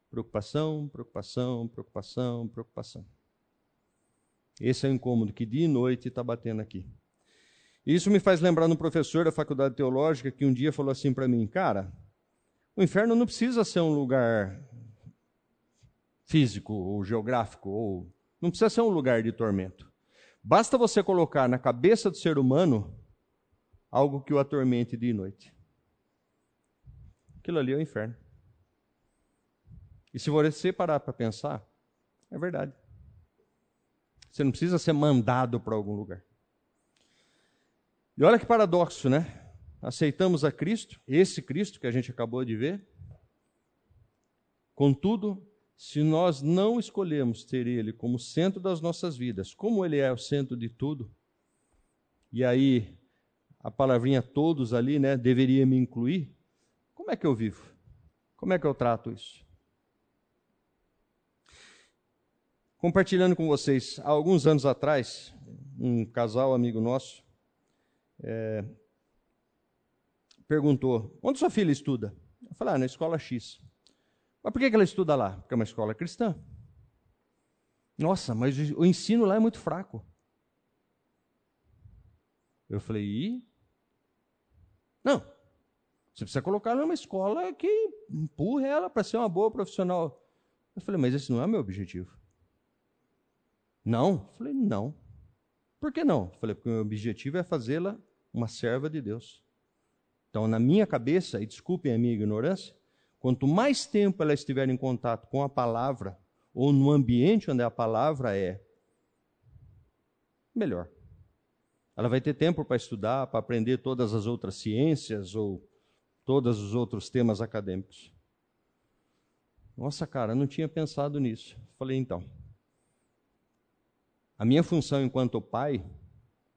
preocupação, preocupação, preocupação, preocupação. Esse é o incômodo que dia e noite está batendo aqui. Isso me faz lembrar um professor da faculdade teológica que um dia falou assim para mim, cara, o inferno não precisa ser um lugar físico ou geográfico, ou não precisa ser um lugar de tormento. Basta você colocar na cabeça do ser humano algo que o atormente dia e noite. Aquilo ali é o inferno. E se você parar para pensar, é verdade. Você não precisa ser mandado para algum lugar. E olha que paradoxo, né? Aceitamos a Cristo, esse Cristo que a gente acabou de ver. Contudo, se nós não escolhemos ter Ele como centro das nossas vidas, como Ele é o centro de tudo, e aí a palavrinha todos ali, né, deveria me incluir, como é que eu vivo? Como é que eu trato isso? Compartilhando com vocês, há alguns anos atrás, um casal amigo nosso é, perguntou: onde sua filha estuda? Eu falei: ah, na escola X. Mas por que ela estuda lá? Porque é uma escola cristã. Nossa, mas o ensino lá é muito fraco. Eu falei: e? Não, você precisa colocar ela numa escola que empurre ela para ser uma boa profissional. Eu falei, mas esse não é o meu objetivo. Não? Eu falei, não. Por que não? Eu falei, porque o meu objetivo é fazê-la uma serva de Deus. Então, na minha cabeça, e desculpem a minha ignorância, quanto mais tempo ela estiver em contato com a palavra, ou no ambiente onde a palavra é, melhor. Ela vai ter tempo para estudar, para aprender todas as outras ciências ou todos os outros temas acadêmicos. Nossa, cara, não tinha pensado nisso. Falei, então. A minha função enquanto pai,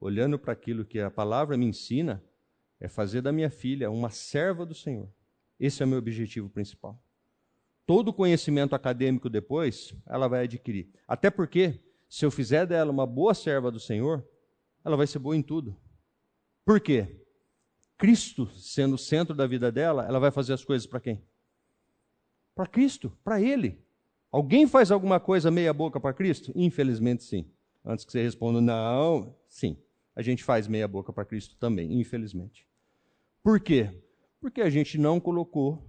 olhando para aquilo que a palavra me ensina, é fazer da minha filha uma serva do Senhor. Esse é o meu objetivo principal. Todo o conhecimento acadêmico depois, ela vai adquirir. Até porque, se eu fizer dela uma boa serva do Senhor, ela vai ser boa em tudo. Por quê? Cristo sendo o centro da vida dela, ela vai fazer as coisas para quem? Para Cristo, para Ele. Alguém faz alguma coisa meia boca para Cristo? Infelizmente, sim. Antes que você responda não, sim. A gente faz meia boca para Cristo também, infelizmente. Por quê? Porque a gente não colocou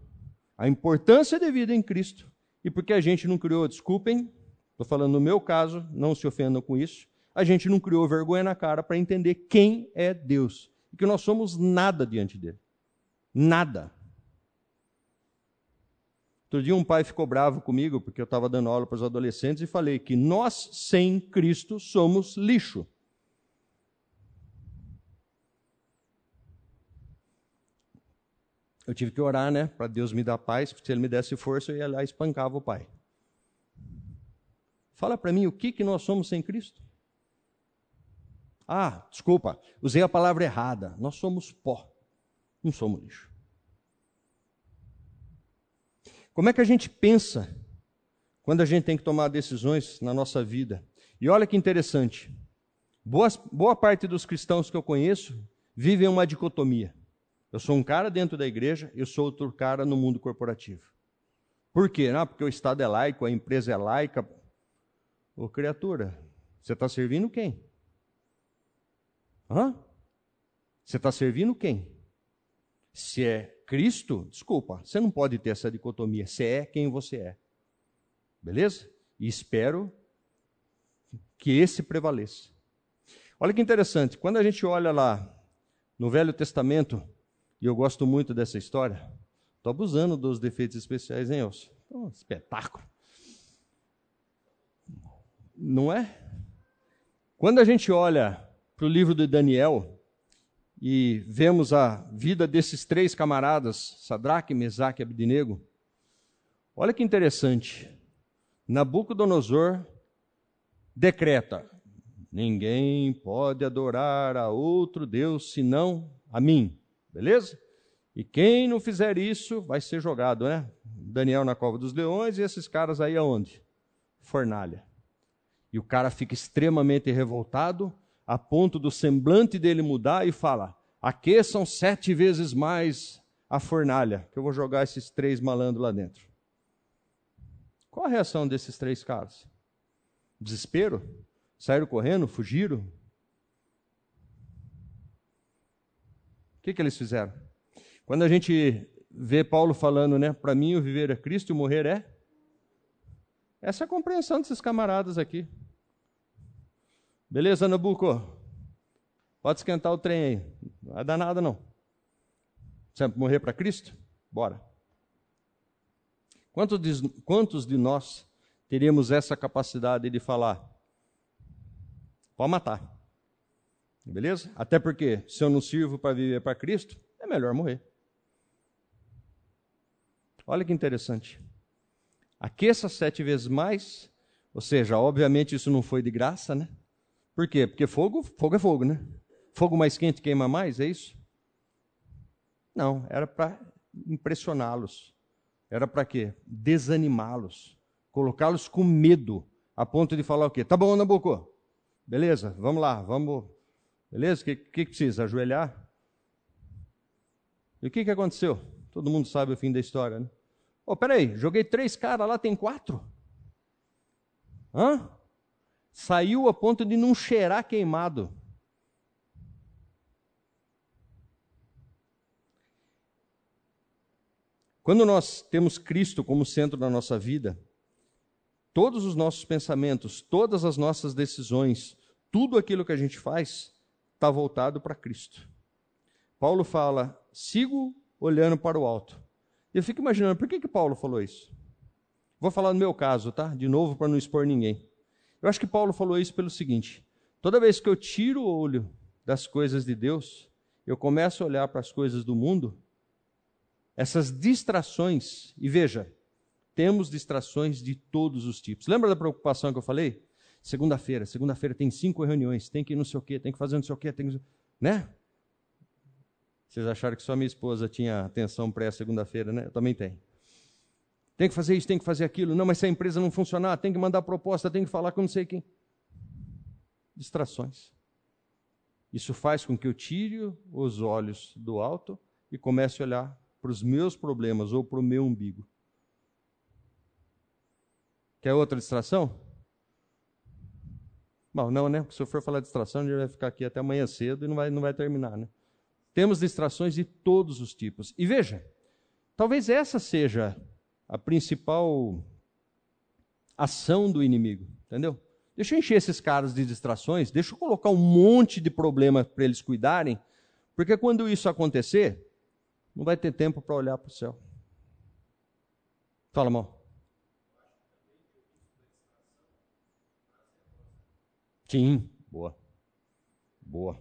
a importância devida em Cristo e porque a gente não criou, desculpem, estou falando no meu caso, não se ofendam com isso, a gente não criou vergonha na cara para entender quem é Deus e que nós somos nada diante dele. Nada. Outro dia um pai ficou bravo comigo porque eu estava dando aula para os adolescentes e falei que nós, sem Cristo, somos lixo. Eu tive que orar, né, para Deus me dar paz, porque se ele me desse força, eu ia lá e espancava o pai. Fala para mim o que, que nós somos sem Cristo. Ah, desculpa, usei a palavra errada. Nós somos pó, não somos lixo. Como é que a gente pensa quando a gente tem que tomar decisões na nossa vida? E olha que interessante. Boa, boa parte dos cristãos que eu conheço vivem uma dicotomia. Eu sou um cara dentro da igreja, eu sou outro cara no mundo corporativo. Por quê? Não, porque o Estado é laico, a empresa é laica. Ô criatura, você está servindo quem? Hã? Você está servindo quem? Se é Cristo, desculpa, você não pode ter essa dicotomia. Você é quem você é. Beleza? E espero que esse prevaleça. Olha que interessante, quando a gente olha lá no Velho Testamento, e eu gosto muito dessa história, estou abusando dos defeitos especiais, hein, Elcio? Então, espetáculo. Não é? Quando a gente olha para o livro de Daniel e vemos a vida desses três camaradas, Sadraque, Mesaque e Abdinego, olha que interessante. Nabucodonosor decreta: ninguém pode adorar a outro Deus senão a mim. Beleza? E quem não fizer isso vai ser jogado, né? Daniel na cova dos leões e esses caras aí aonde? Fornalha. E o cara fica extremamente revoltado, a ponto do semblante dele mudar e fala: aqueçam sete vezes mais a fornalha, que eu vou jogar esses três malandros lá dentro. Qual a reação desses três caras? Desespero? Saíram correndo? Fugiram? O que, que eles fizeram? Quando a gente vê Paulo falando, né? Para mim o viver é Cristo e o morrer é. Essa é a compreensão desses camaradas aqui. Beleza, Nabuco? Pode esquentar o trem aí. Não vai dar nada, não. Sempre morrer para Cristo? Bora. Quantos de, quantos de nós teríamos essa capacidade de falar? Pode matar. Beleza? Até porque, se eu não sirvo para viver para Cristo, é melhor morrer. Olha que interessante. Aqueça sete vezes mais, ou seja, obviamente isso não foi de graça, né? Por quê? Porque fogo, fogo é fogo, né? Fogo mais quente queima mais, é isso? Não, era para impressioná-los. Era para quê? Desanimá-los, colocá-los com medo, a ponto de falar o quê? Tá bom, Nabucco. Beleza, vamos lá, vamos. Beleza? O que, que, precisa? Ajoelhar? E o que, que aconteceu? Todo mundo sabe o fim da história, né? Oh, peraí, joguei três caras lá, tem quatro? Hã? Saiu a ponto de não cheirar queimado. Quando nós temos Cristo como centro da nossa vida, todos os nossos pensamentos, todas as nossas decisões, tudo aquilo que a gente faz, está voltado para Cristo. Paulo fala: sigo olhando para o alto. Eu fico imaginando, por que, que Paulo falou isso? Vou falar no meu caso, tá? De novo, para não expor ninguém. Eu acho que Paulo falou isso pelo seguinte: toda vez que eu tiro o olho das coisas de Deus, eu começo a olhar para as coisas do mundo, essas distrações, e veja, temos distrações de todos os tipos. Lembra da preocupação que eu falei? Segunda-feira, segunda-feira tem cinco reuniões, tem que ir não sei o quê, tem que fazer não sei o quê, tem que... né? Vocês acharam que só minha esposa tinha atenção pré-segunda-feira, né? Eu também tenho. Tem que fazer isso, tem que fazer aquilo. Não, mas se a empresa não funcionar, tem que mandar proposta, tem que falar com não sei quem. Distrações. Isso faz com que eu tire os olhos do alto e comece a olhar para os meus problemas ou para o meu umbigo. Quer outra distração? Bom, não, né? Porque se eu for falar de distração, a gente vai ficar aqui até amanhã cedo e não vai, não vai terminar, né? Temos distrações de todos os tipos. E veja, talvez essa seja a principal ação do inimigo, entendeu? Deixa eu encher esses caras de distrações, deixa eu colocar um monte de problema para eles cuidarem, porque quando isso acontecer, não vai ter tempo para olhar para o céu. Fala, irmão. Sim, boa. Boa.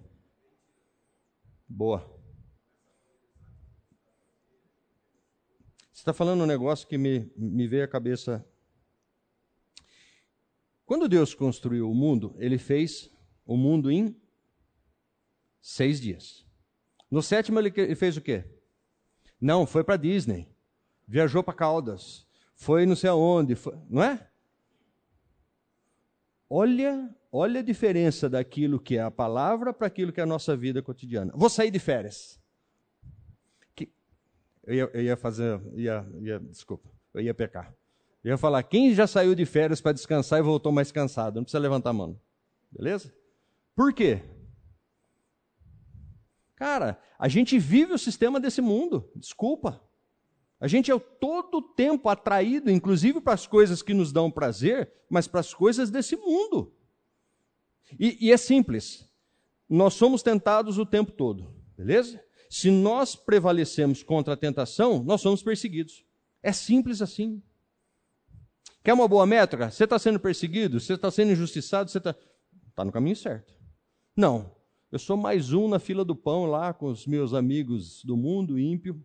Boa. Você está falando um negócio que me, me veio à cabeça. Quando Deus construiu o mundo, ele fez o mundo em seis dias. No sétimo, ele fez o quê? Não, foi para Disney. Viajou para Caldas. Foi não sei aonde. Foi, não é? Olha Olha a diferença daquilo que é a palavra para aquilo que é a nossa vida cotidiana. Vou sair de férias. Eu, ia, eu, ia, fazer. Ia, ia, desculpa, eu ia pecar. Eu ia falar: quem já saiu de férias para descansar e voltou mais cansado? Não precisa levantar a mão. Beleza? Por quê? Cara, a gente vive o sistema desse mundo. Desculpa. A gente é todo o tempo atraído, inclusive para as coisas que nos dão prazer, mas para as coisas desse mundo. E, e é simples. Nós somos tentados o tempo todo, beleza? Se nós prevalecemos contra a tentação, nós somos perseguidos. É simples assim. Quer uma boa métrica? Você está sendo perseguido? Você está sendo injustiçado? Você está tá no caminho certo. Não. Eu sou mais um na fila do pão lá com os meus amigos do mundo ímpio.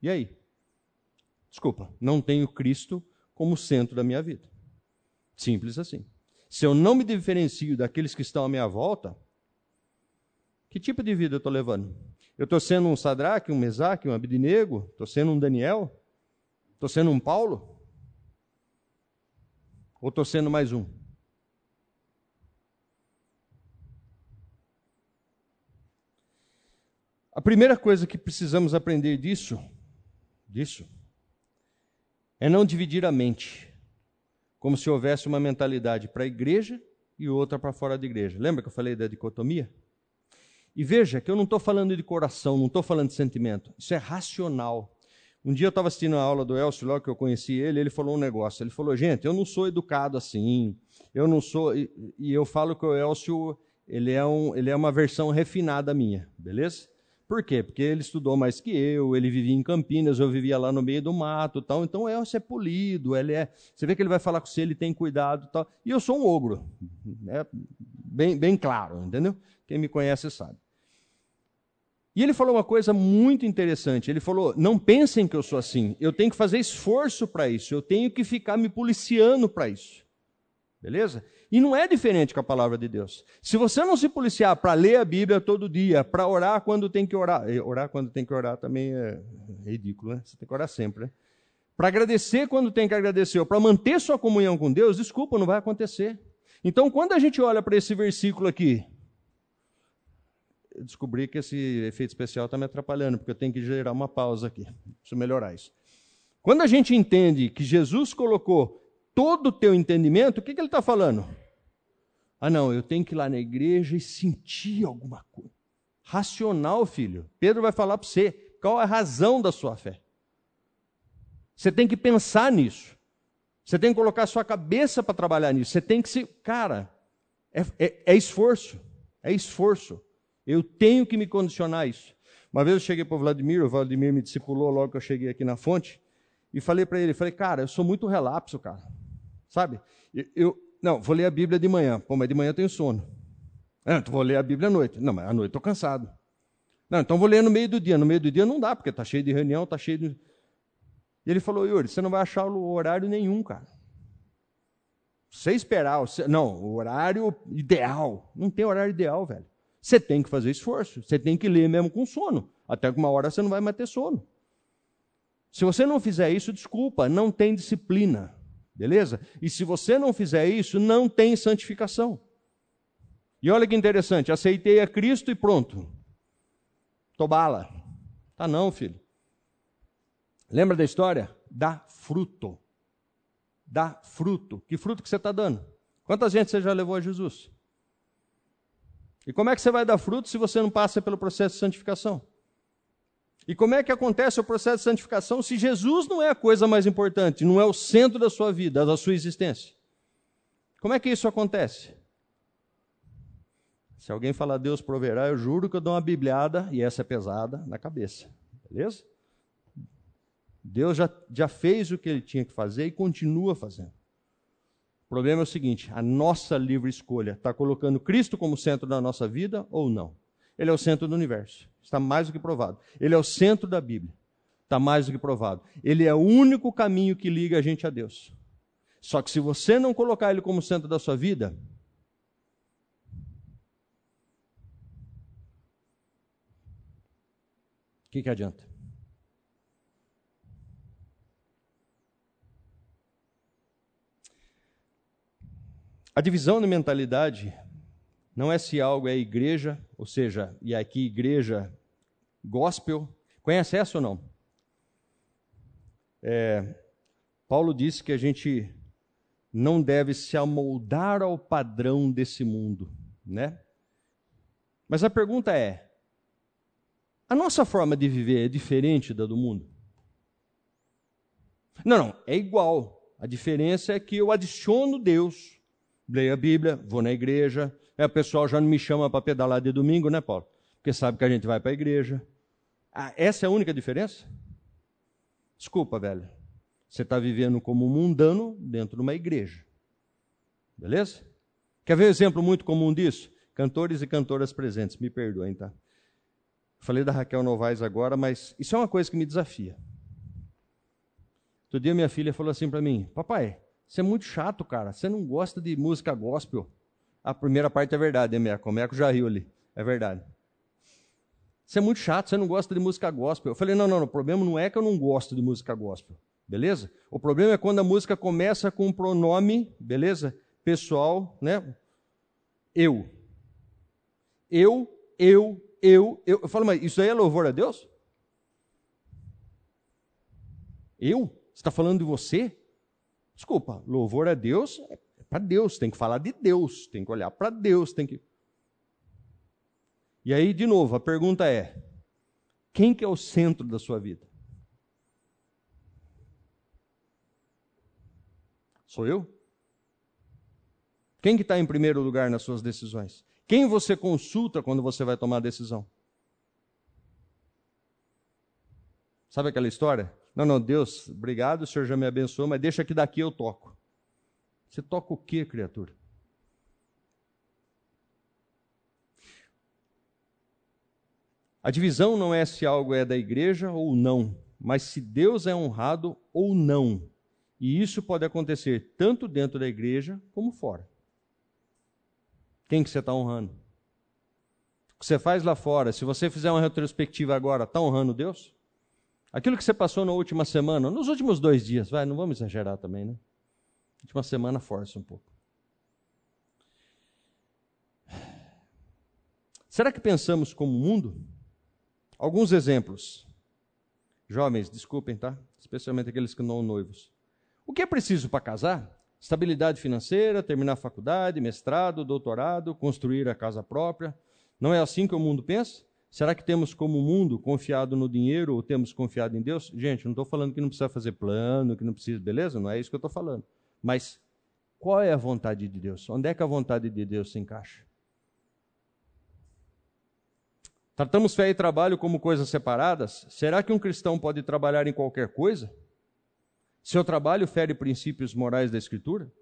E aí? Desculpa, não tenho Cristo como centro da minha vida. Simples assim. Se eu não me diferencio daqueles que estão à minha volta, que tipo de vida eu estou levando? Eu estou sendo um Sadraque, um Mesaque, um Abidinego? Estou sendo um Daniel? Estou sendo um Paulo? Ou estou sendo mais um? A primeira coisa que precisamos aprender disso, disso, é não dividir a mente, como se houvesse uma mentalidade para a igreja e outra para fora da igreja. Lembra que eu falei da dicotomia? E veja que eu não estou falando de coração, não estou falando de sentimento. Isso é racional. Um dia eu estava assistindo a aula do Elcio, logo que eu conheci ele, ele falou um negócio. Ele falou, gente, eu não sou educado assim, eu não sou... E, e eu falo que o Elcio, ele é, um, ele é uma versão refinada minha, beleza? Por quê? Porque ele estudou mais que eu, ele vivia em Campinas, eu vivia lá no meio do mato tal. Então o Elcio é polido, ele é. Você vê que ele vai falar com você, ele tem cuidado tal. E eu sou um ogro. É bem, bem claro, entendeu? Quem me conhece sabe. E ele falou uma coisa muito interessante. Ele falou: não pensem que eu sou assim. Eu tenho que fazer esforço para isso. Eu tenho que ficar me policiando para isso. Beleza? E não é diferente com a palavra de Deus. Se você não se policiar para ler a Bíblia todo dia, para orar quando tem que orar, orar quando tem que orar também é ridículo, né? Você tem que orar sempre, né? Para agradecer quando tem que agradecer, ou para manter sua comunhão com Deus, desculpa, não vai acontecer. Então, quando a gente olha para esse versículo aqui, eu descobri que esse efeito especial está me atrapalhando, porque eu tenho que gerar uma pausa aqui. Preciso melhorar isso. Quando a gente entende que Jesus colocou todo o teu entendimento, o que, que ele está falando? Ah, não, eu tenho que ir lá na igreja e sentir alguma coisa. Racional, filho. Pedro vai falar para você qual é a razão da sua fé. Você tem que pensar nisso. Você tem que colocar sua cabeça para trabalhar nisso. Você tem que se. Cara, é, é, é esforço. É esforço. Eu tenho que me condicionar a isso. Uma vez eu cheguei para o Vladimir, o Vladimir me discipulou logo que eu cheguei aqui na fonte, e falei para ele, falei, cara, eu sou muito relapso, cara. Sabe? Eu, não, vou ler a Bíblia de manhã. Pô, mas de manhã eu tenho sono. É, então vou ler a Bíblia à noite. Não, mas à noite estou cansado. Não, então vou ler no meio do dia. No meio do dia não dá, porque está cheio de reunião, está cheio de... E ele falou, Yuri, você não vai achar o horário nenhum, cara. Você esperar, você... não, o horário ideal. Não tem horário ideal, velho. Você tem que fazer esforço, você tem que ler mesmo com sono. Até que uma hora você não vai mais ter sono. Se você não fizer isso, desculpa, não tem disciplina. Beleza? E se você não fizer isso, não tem santificação. E olha que interessante, aceitei a Cristo e pronto. Tobala. Tá não, filho. Lembra da história? Dá fruto. Dá fruto. Que fruto que você está dando? Quantas gente você já levou a Jesus? E como é que você vai dar fruto se você não passa pelo processo de santificação? E como é que acontece o processo de santificação se Jesus não é a coisa mais importante, não é o centro da sua vida, da sua existência? Como é que isso acontece? Se alguém falar Deus proverá, eu juro que eu dou uma bibliada, e essa é pesada, na cabeça. Beleza? Deus já, já fez o que ele tinha que fazer e continua fazendo. O problema é o seguinte: a nossa livre escolha está colocando Cristo como centro da nossa vida ou não? Ele é o centro do universo. Está mais do que provado. Ele é o centro da Bíblia. Está mais do que provado. Ele é o único caminho que liga a gente a Deus. Só que se você não colocar ele como centro da sua vida, o que, que adianta? A divisão de mentalidade não é se algo é igreja, ou seja, e aqui igreja gospel. Conhece essa ou não? É, Paulo disse que a gente não deve se amoldar ao padrão desse mundo, né? Mas a pergunta é: a nossa forma de viver é diferente da do mundo? Não, não, é igual. A diferença é que eu adiciono Deus leio a Bíblia, vou na igreja. É, o pessoal já não me chama para pedalar de domingo, né, Paulo? Porque sabe que a gente vai para a igreja. Ah, essa é a única diferença? Desculpa, velho. Você está vivendo como mundano dentro de uma igreja. Beleza? Quer ver um exemplo muito comum disso? Cantores e cantoras presentes, me perdoem, tá? Falei da Raquel Novaes agora, mas isso é uma coisa que me desafia. Outro dia minha filha falou assim para mim: Papai, você é muito chato, cara. Você não gosta de música gospel. A primeira parte é verdade, hein, Meco? O Meco já riu ali. É verdade. Você é muito chato, você não gosta de música gospel. Eu falei: não, não, não, o problema não é que eu não gosto de música gospel. Beleza? O problema é quando a música começa com um pronome, beleza? Pessoal, né? Eu. Eu, eu, eu, eu. Eu falo, mas isso aí é louvor a Deus? Eu? Você está falando de você? Desculpa, louvor a Deus é para Deus, tem que falar de Deus, tem que olhar para Deus, tem que. E aí, de novo, a pergunta é: quem que é o centro da sua vida? Sou eu? Quem que está em primeiro lugar nas suas decisões? Quem você consulta quando você vai tomar a decisão? Sabe aquela história? Não, não, Deus, obrigado, o Senhor já me abençoou, mas deixa que daqui eu toco. Você toca o que, criatura? A divisão não é se algo é da igreja ou não, mas se Deus é honrado ou não. E isso pode acontecer tanto dentro da igreja como fora. Quem que você está honrando? O que você faz lá fora, se você fizer uma retrospectiva agora, está honrando Deus? Aquilo que você passou na última semana, nos últimos dois dias, vai, não vamos exagerar também, né? Última semana força um pouco. Será que pensamos como mundo? Alguns exemplos. Jovens, desculpem, tá? Especialmente aqueles que não noivos. O que é preciso para casar? Estabilidade financeira, terminar a faculdade, mestrado, doutorado, construir a casa própria. Não é assim que o mundo pensa? Será que temos como mundo confiado no dinheiro ou temos confiado em Deus? Gente, não estou falando que não precisa fazer plano, que não precisa, beleza? Não é isso que eu estou falando. Mas qual é a vontade de Deus? Onde é que a vontade de Deus se encaixa? Tratamos fé e trabalho como coisas separadas? Será que um cristão pode trabalhar em qualquer coisa? Seu trabalho fere princípios morais da Escritura?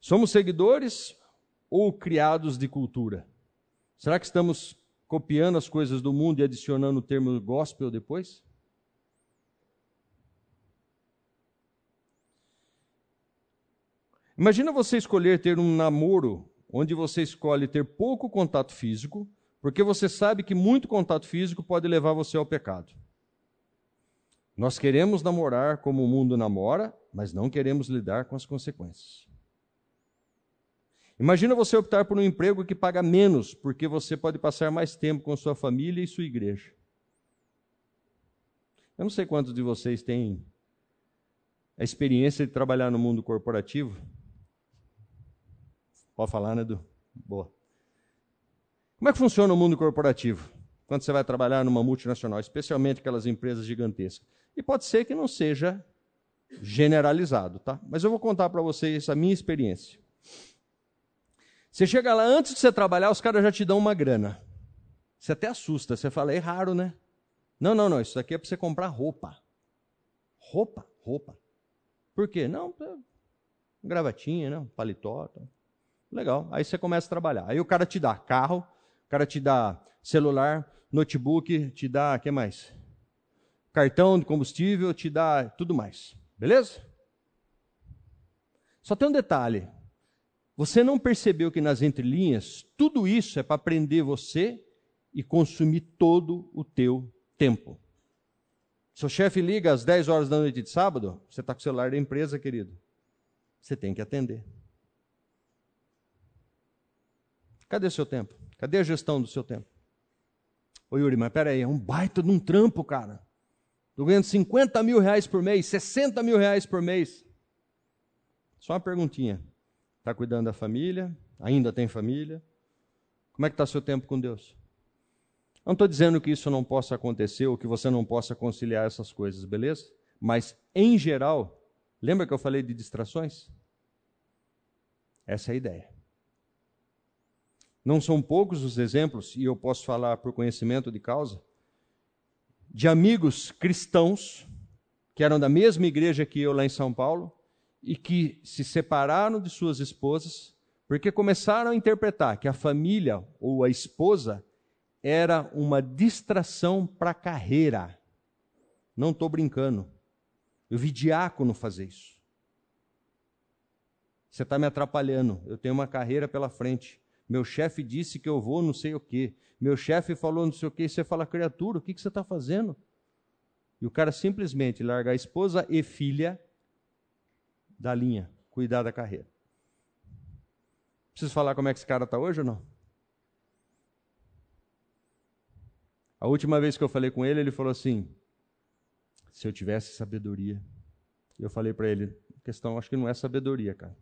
Somos seguidores ou criados de cultura? Será que estamos copiando as coisas do mundo e adicionando o termo gospel depois? Imagina você escolher ter um namoro onde você escolhe ter pouco contato físico, porque você sabe que muito contato físico pode levar você ao pecado. Nós queremos namorar como o mundo namora, mas não queremos lidar com as consequências. Imagina você optar por um emprego que paga menos, porque você pode passar mais tempo com sua família e sua igreja. Eu não sei quantos de vocês têm a experiência de trabalhar no mundo corporativo. Pode falar, né, Edu? Boa. Como é que funciona o mundo corporativo? Quando você vai trabalhar numa multinacional, especialmente aquelas empresas gigantescas. E pode ser que não seja generalizado, tá? Mas eu vou contar para vocês a minha experiência. Você chega lá, antes de você trabalhar, os caras já te dão uma grana. Você até assusta, você fala, é raro, né? Não, não, não, isso aqui é para você comprar roupa. Roupa? Roupa. Por quê? Não, gravatinha, não, paletó. Tá. Legal. Aí você começa a trabalhar. Aí o cara te dá carro, o cara te dá celular, notebook, te dá, que mais? cartão de combustível, te dá tudo mais. Beleza? Só tem um detalhe. Você não percebeu que nas entrelinhas tudo isso é para prender você e consumir todo o teu tempo. Seu chefe liga às 10 horas da noite de sábado, você está com o celular da empresa, querido. Você tem que atender. Cadê seu tempo? Cadê a gestão do seu tempo? Ô Yuri, mas peraí, é um baita de um trampo, cara. Estou ganhando 50 mil reais por mês, 60 mil reais por mês. Só uma perguntinha. Está cuidando da família? Ainda tem família? Como é que está seu tempo com Deus? Não estou dizendo que isso não possa acontecer ou que você não possa conciliar essas coisas, beleza? Mas, em geral, lembra que eu falei de distrações? Essa é a ideia. Não são poucos os exemplos, e eu posso falar por conhecimento de causa, de amigos cristãos, que eram da mesma igreja que eu lá em São Paulo, e que se separaram de suas esposas, porque começaram a interpretar que a família ou a esposa era uma distração para a carreira. Não estou brincando. Eu vi diácono fazer isso. Você está me atrapalhando. Eu tenho uma carreira pela frente. Meu chefe disse que eu vou não sei o quê. Meu chefe falou não sei o quê. Você fala, criatura, o que, que você está fazendo? E o cara simplesmente larga a esposa e filha da linha, cuidar da carreira. Preciso falar como é que esse cara está hoje ou não? A última vez que eu falei com ele, ele falou assim: se eu tivesse sabedoria. Eu falei para ele: questão acho que não é sabedoria, cara.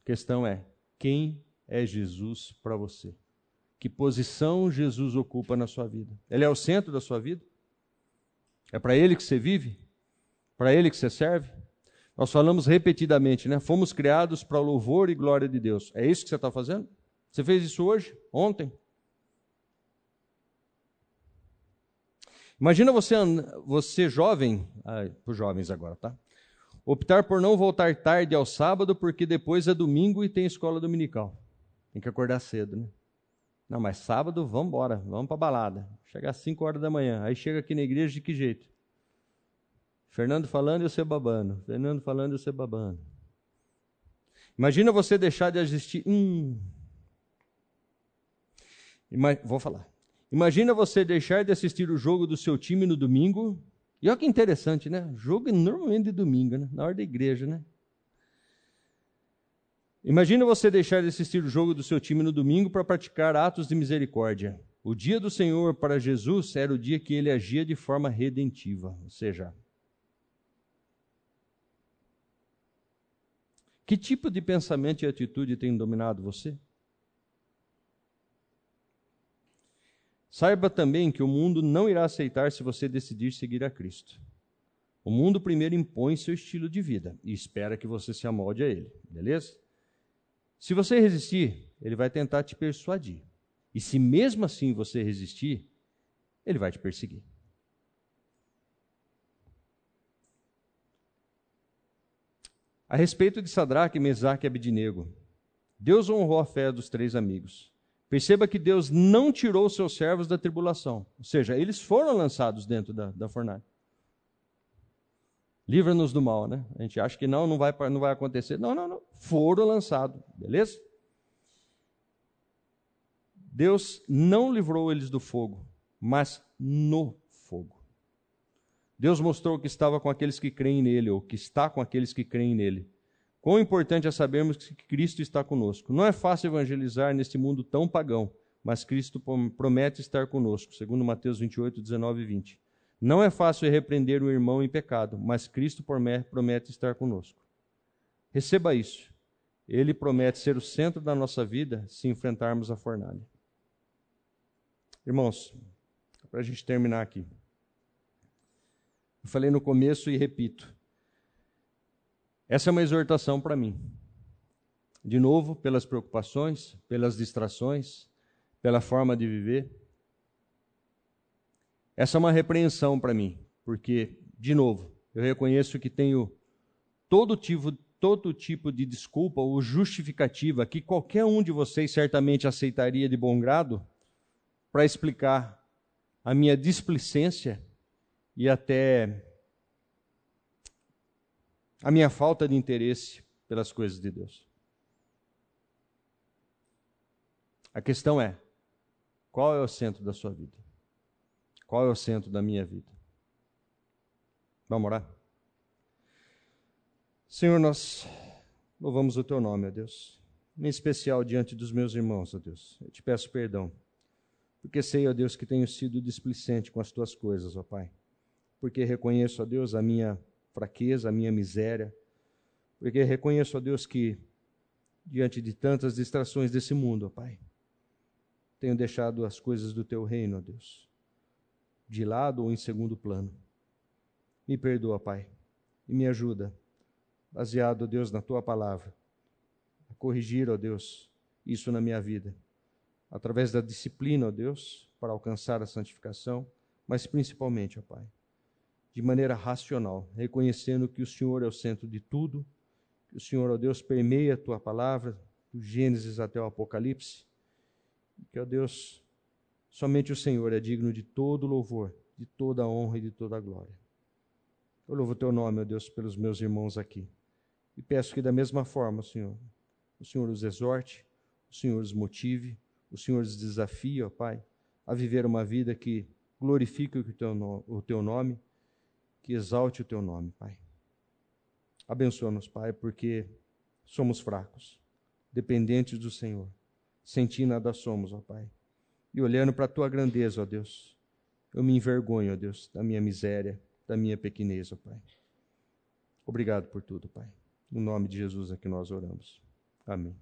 A questão é: quem é Jesus para você? Que posição Jesus ocupa na sua vida? Ele é o centro da sua vida? É para ele que você vive? Para ele que você serve? Nós falamos repetidamente, né? Fomos criados para louvor e glória de Deus. É isso que você está fazendo? Você fez isso hoje? Ontem? Imagina você, você jovem, ah, para os jovens agora, tá? Optar por não voltar tarde ao sábado, porque depois é domingo e tem escola dominical. Tem que acordar cedo, né? Não, mas sábado, vamos embora, vamos para balada. Chegar às 5 horas da manhã. Aí chega aqui na igreja de que jeito? Fernando falando e você babando. Fernando falando e você babando. Imagina você deixar de assistir. Hum. Ima... Vou falar. Imagina você deixar de assistir o jogo do seu time no domingo. E olha que interessante, né? Jogo normalmente de domingo, né? Na hora da igreja, né? Imagina você deixar de assistir o jogo do seu time no domingo para praticar atos de misericórdia. O dia do Senhor para Jesus era o dia que ele agia de forma redentiva, ou seja, Que tipo de pensamento e atitude tem dominado você? Saiba também que o mundo não irá aceitar se você decidir seguir a Cristo. O mundo primeiro impõe seu estilo de vida e espera que você se amolde a ele, beleza? Se você resistir, ele vai tentar te persuadir. E se mesmo assim você resistir, ele vai te perseguir. A respeito de Sadraque, Mesaque e Abidinego, Deus honrou a fé dos três amigos. Perceba que Deus não tirou seus servos da tribulação. Ou seja, eles foram lançados dentro da, da fornalha. Livra-nos do mal, né? A gente acha que não, não vai, não vai acontecer. Não, não, não. Foram lançados, beleza? Deus não livrou eles do fogo, mas no. Deus mostrou que estava com aqueles que creem nele, ou que está com aqueles que creem nele. Quão importante é sabermos que Cristo está conosco. Não é fácil evangelizar neste mundo tão pagão, mas Cristo promete estar conosco, segundo Mateus 28, 19 e 20. Não é fácil repreender o irmão em pecado, mas Cristo promete estar conosco. Receba isso. Ele promete ser o centro da nossa vida se enfrentarmos a fornalha. Irmãos, para a gente terminar aqui. Eu falei no começo e repito. Essa é uma exortação para mim. De novo, pelas preocupações, pelas distrações, pela forma de viver. Essa é uma repreensão para mim, porque, de novo, eu reconheço que tenho todo tipo, todo tipo de desculpa ou justificativa que qualquer um de vocês certamente aceitaria de bom grado para explicar a minha displicência e até a minha falta de interesse pelas coisas de Deus. A questão é: qual é o centro da sua vida? Qual é o centro da minha vida? Vamos orar? Senhor, nós louvamos o teu nome, ó Deus, em especial diante dos meus irmãos, ó Deus. Eu te peço perdão, porque sei, ó Deus, que tenho sido displicente com as tuas coisas, ó Pai porque reconheço, a Deus, a minha fraqueza, a minha miséria, porque reconheço, a Deus, que diante de tantas distrações desse mundo, ó Pai, tenho deixado as coisas do Teu reino, ó Deus, de lado ou em segundo plano. Me perdoa, Pai, e me ajuda, baseado, ó Deus, na Tua palavra, a corrigir, ó Deus, isso na minha vida, através da disciplina, ó Deus, para alcançar a santificação, mas principalmente, ó Pai, de maneira racional, reconhecendo que o Senhor é o centro de tudo, que o Senhor, ó Deus, permeia a tua palavra, do Gênesis até o Apocalipse, que, ó Deus, somente o Senhor é digno de todo louvor, de toda honra e de toda glória. Eu louvo o teu nome, ó Deus, pelos meus irmãos aqui. E peço que da mesma forma, Senhor, o Senhor os exorte, o Senhor os motive, o Senhor os desafie, ó Pai, a viver uma vida que glorifique o teu, o teu nome, que exalte o teu nome, Pai. Abençoa-nos, Pai, porque somos fracos, dependentes do Senhor. Sem ti nada somos, ó Pai. E olhando para a tua grandeza, ó Deus, eu me envergonho, ó Deus, da minha miséria, da minha pequenez, ó Pai. Obrigado por tudo, Pai. No nome de Jesus é que nós oramos. Amém.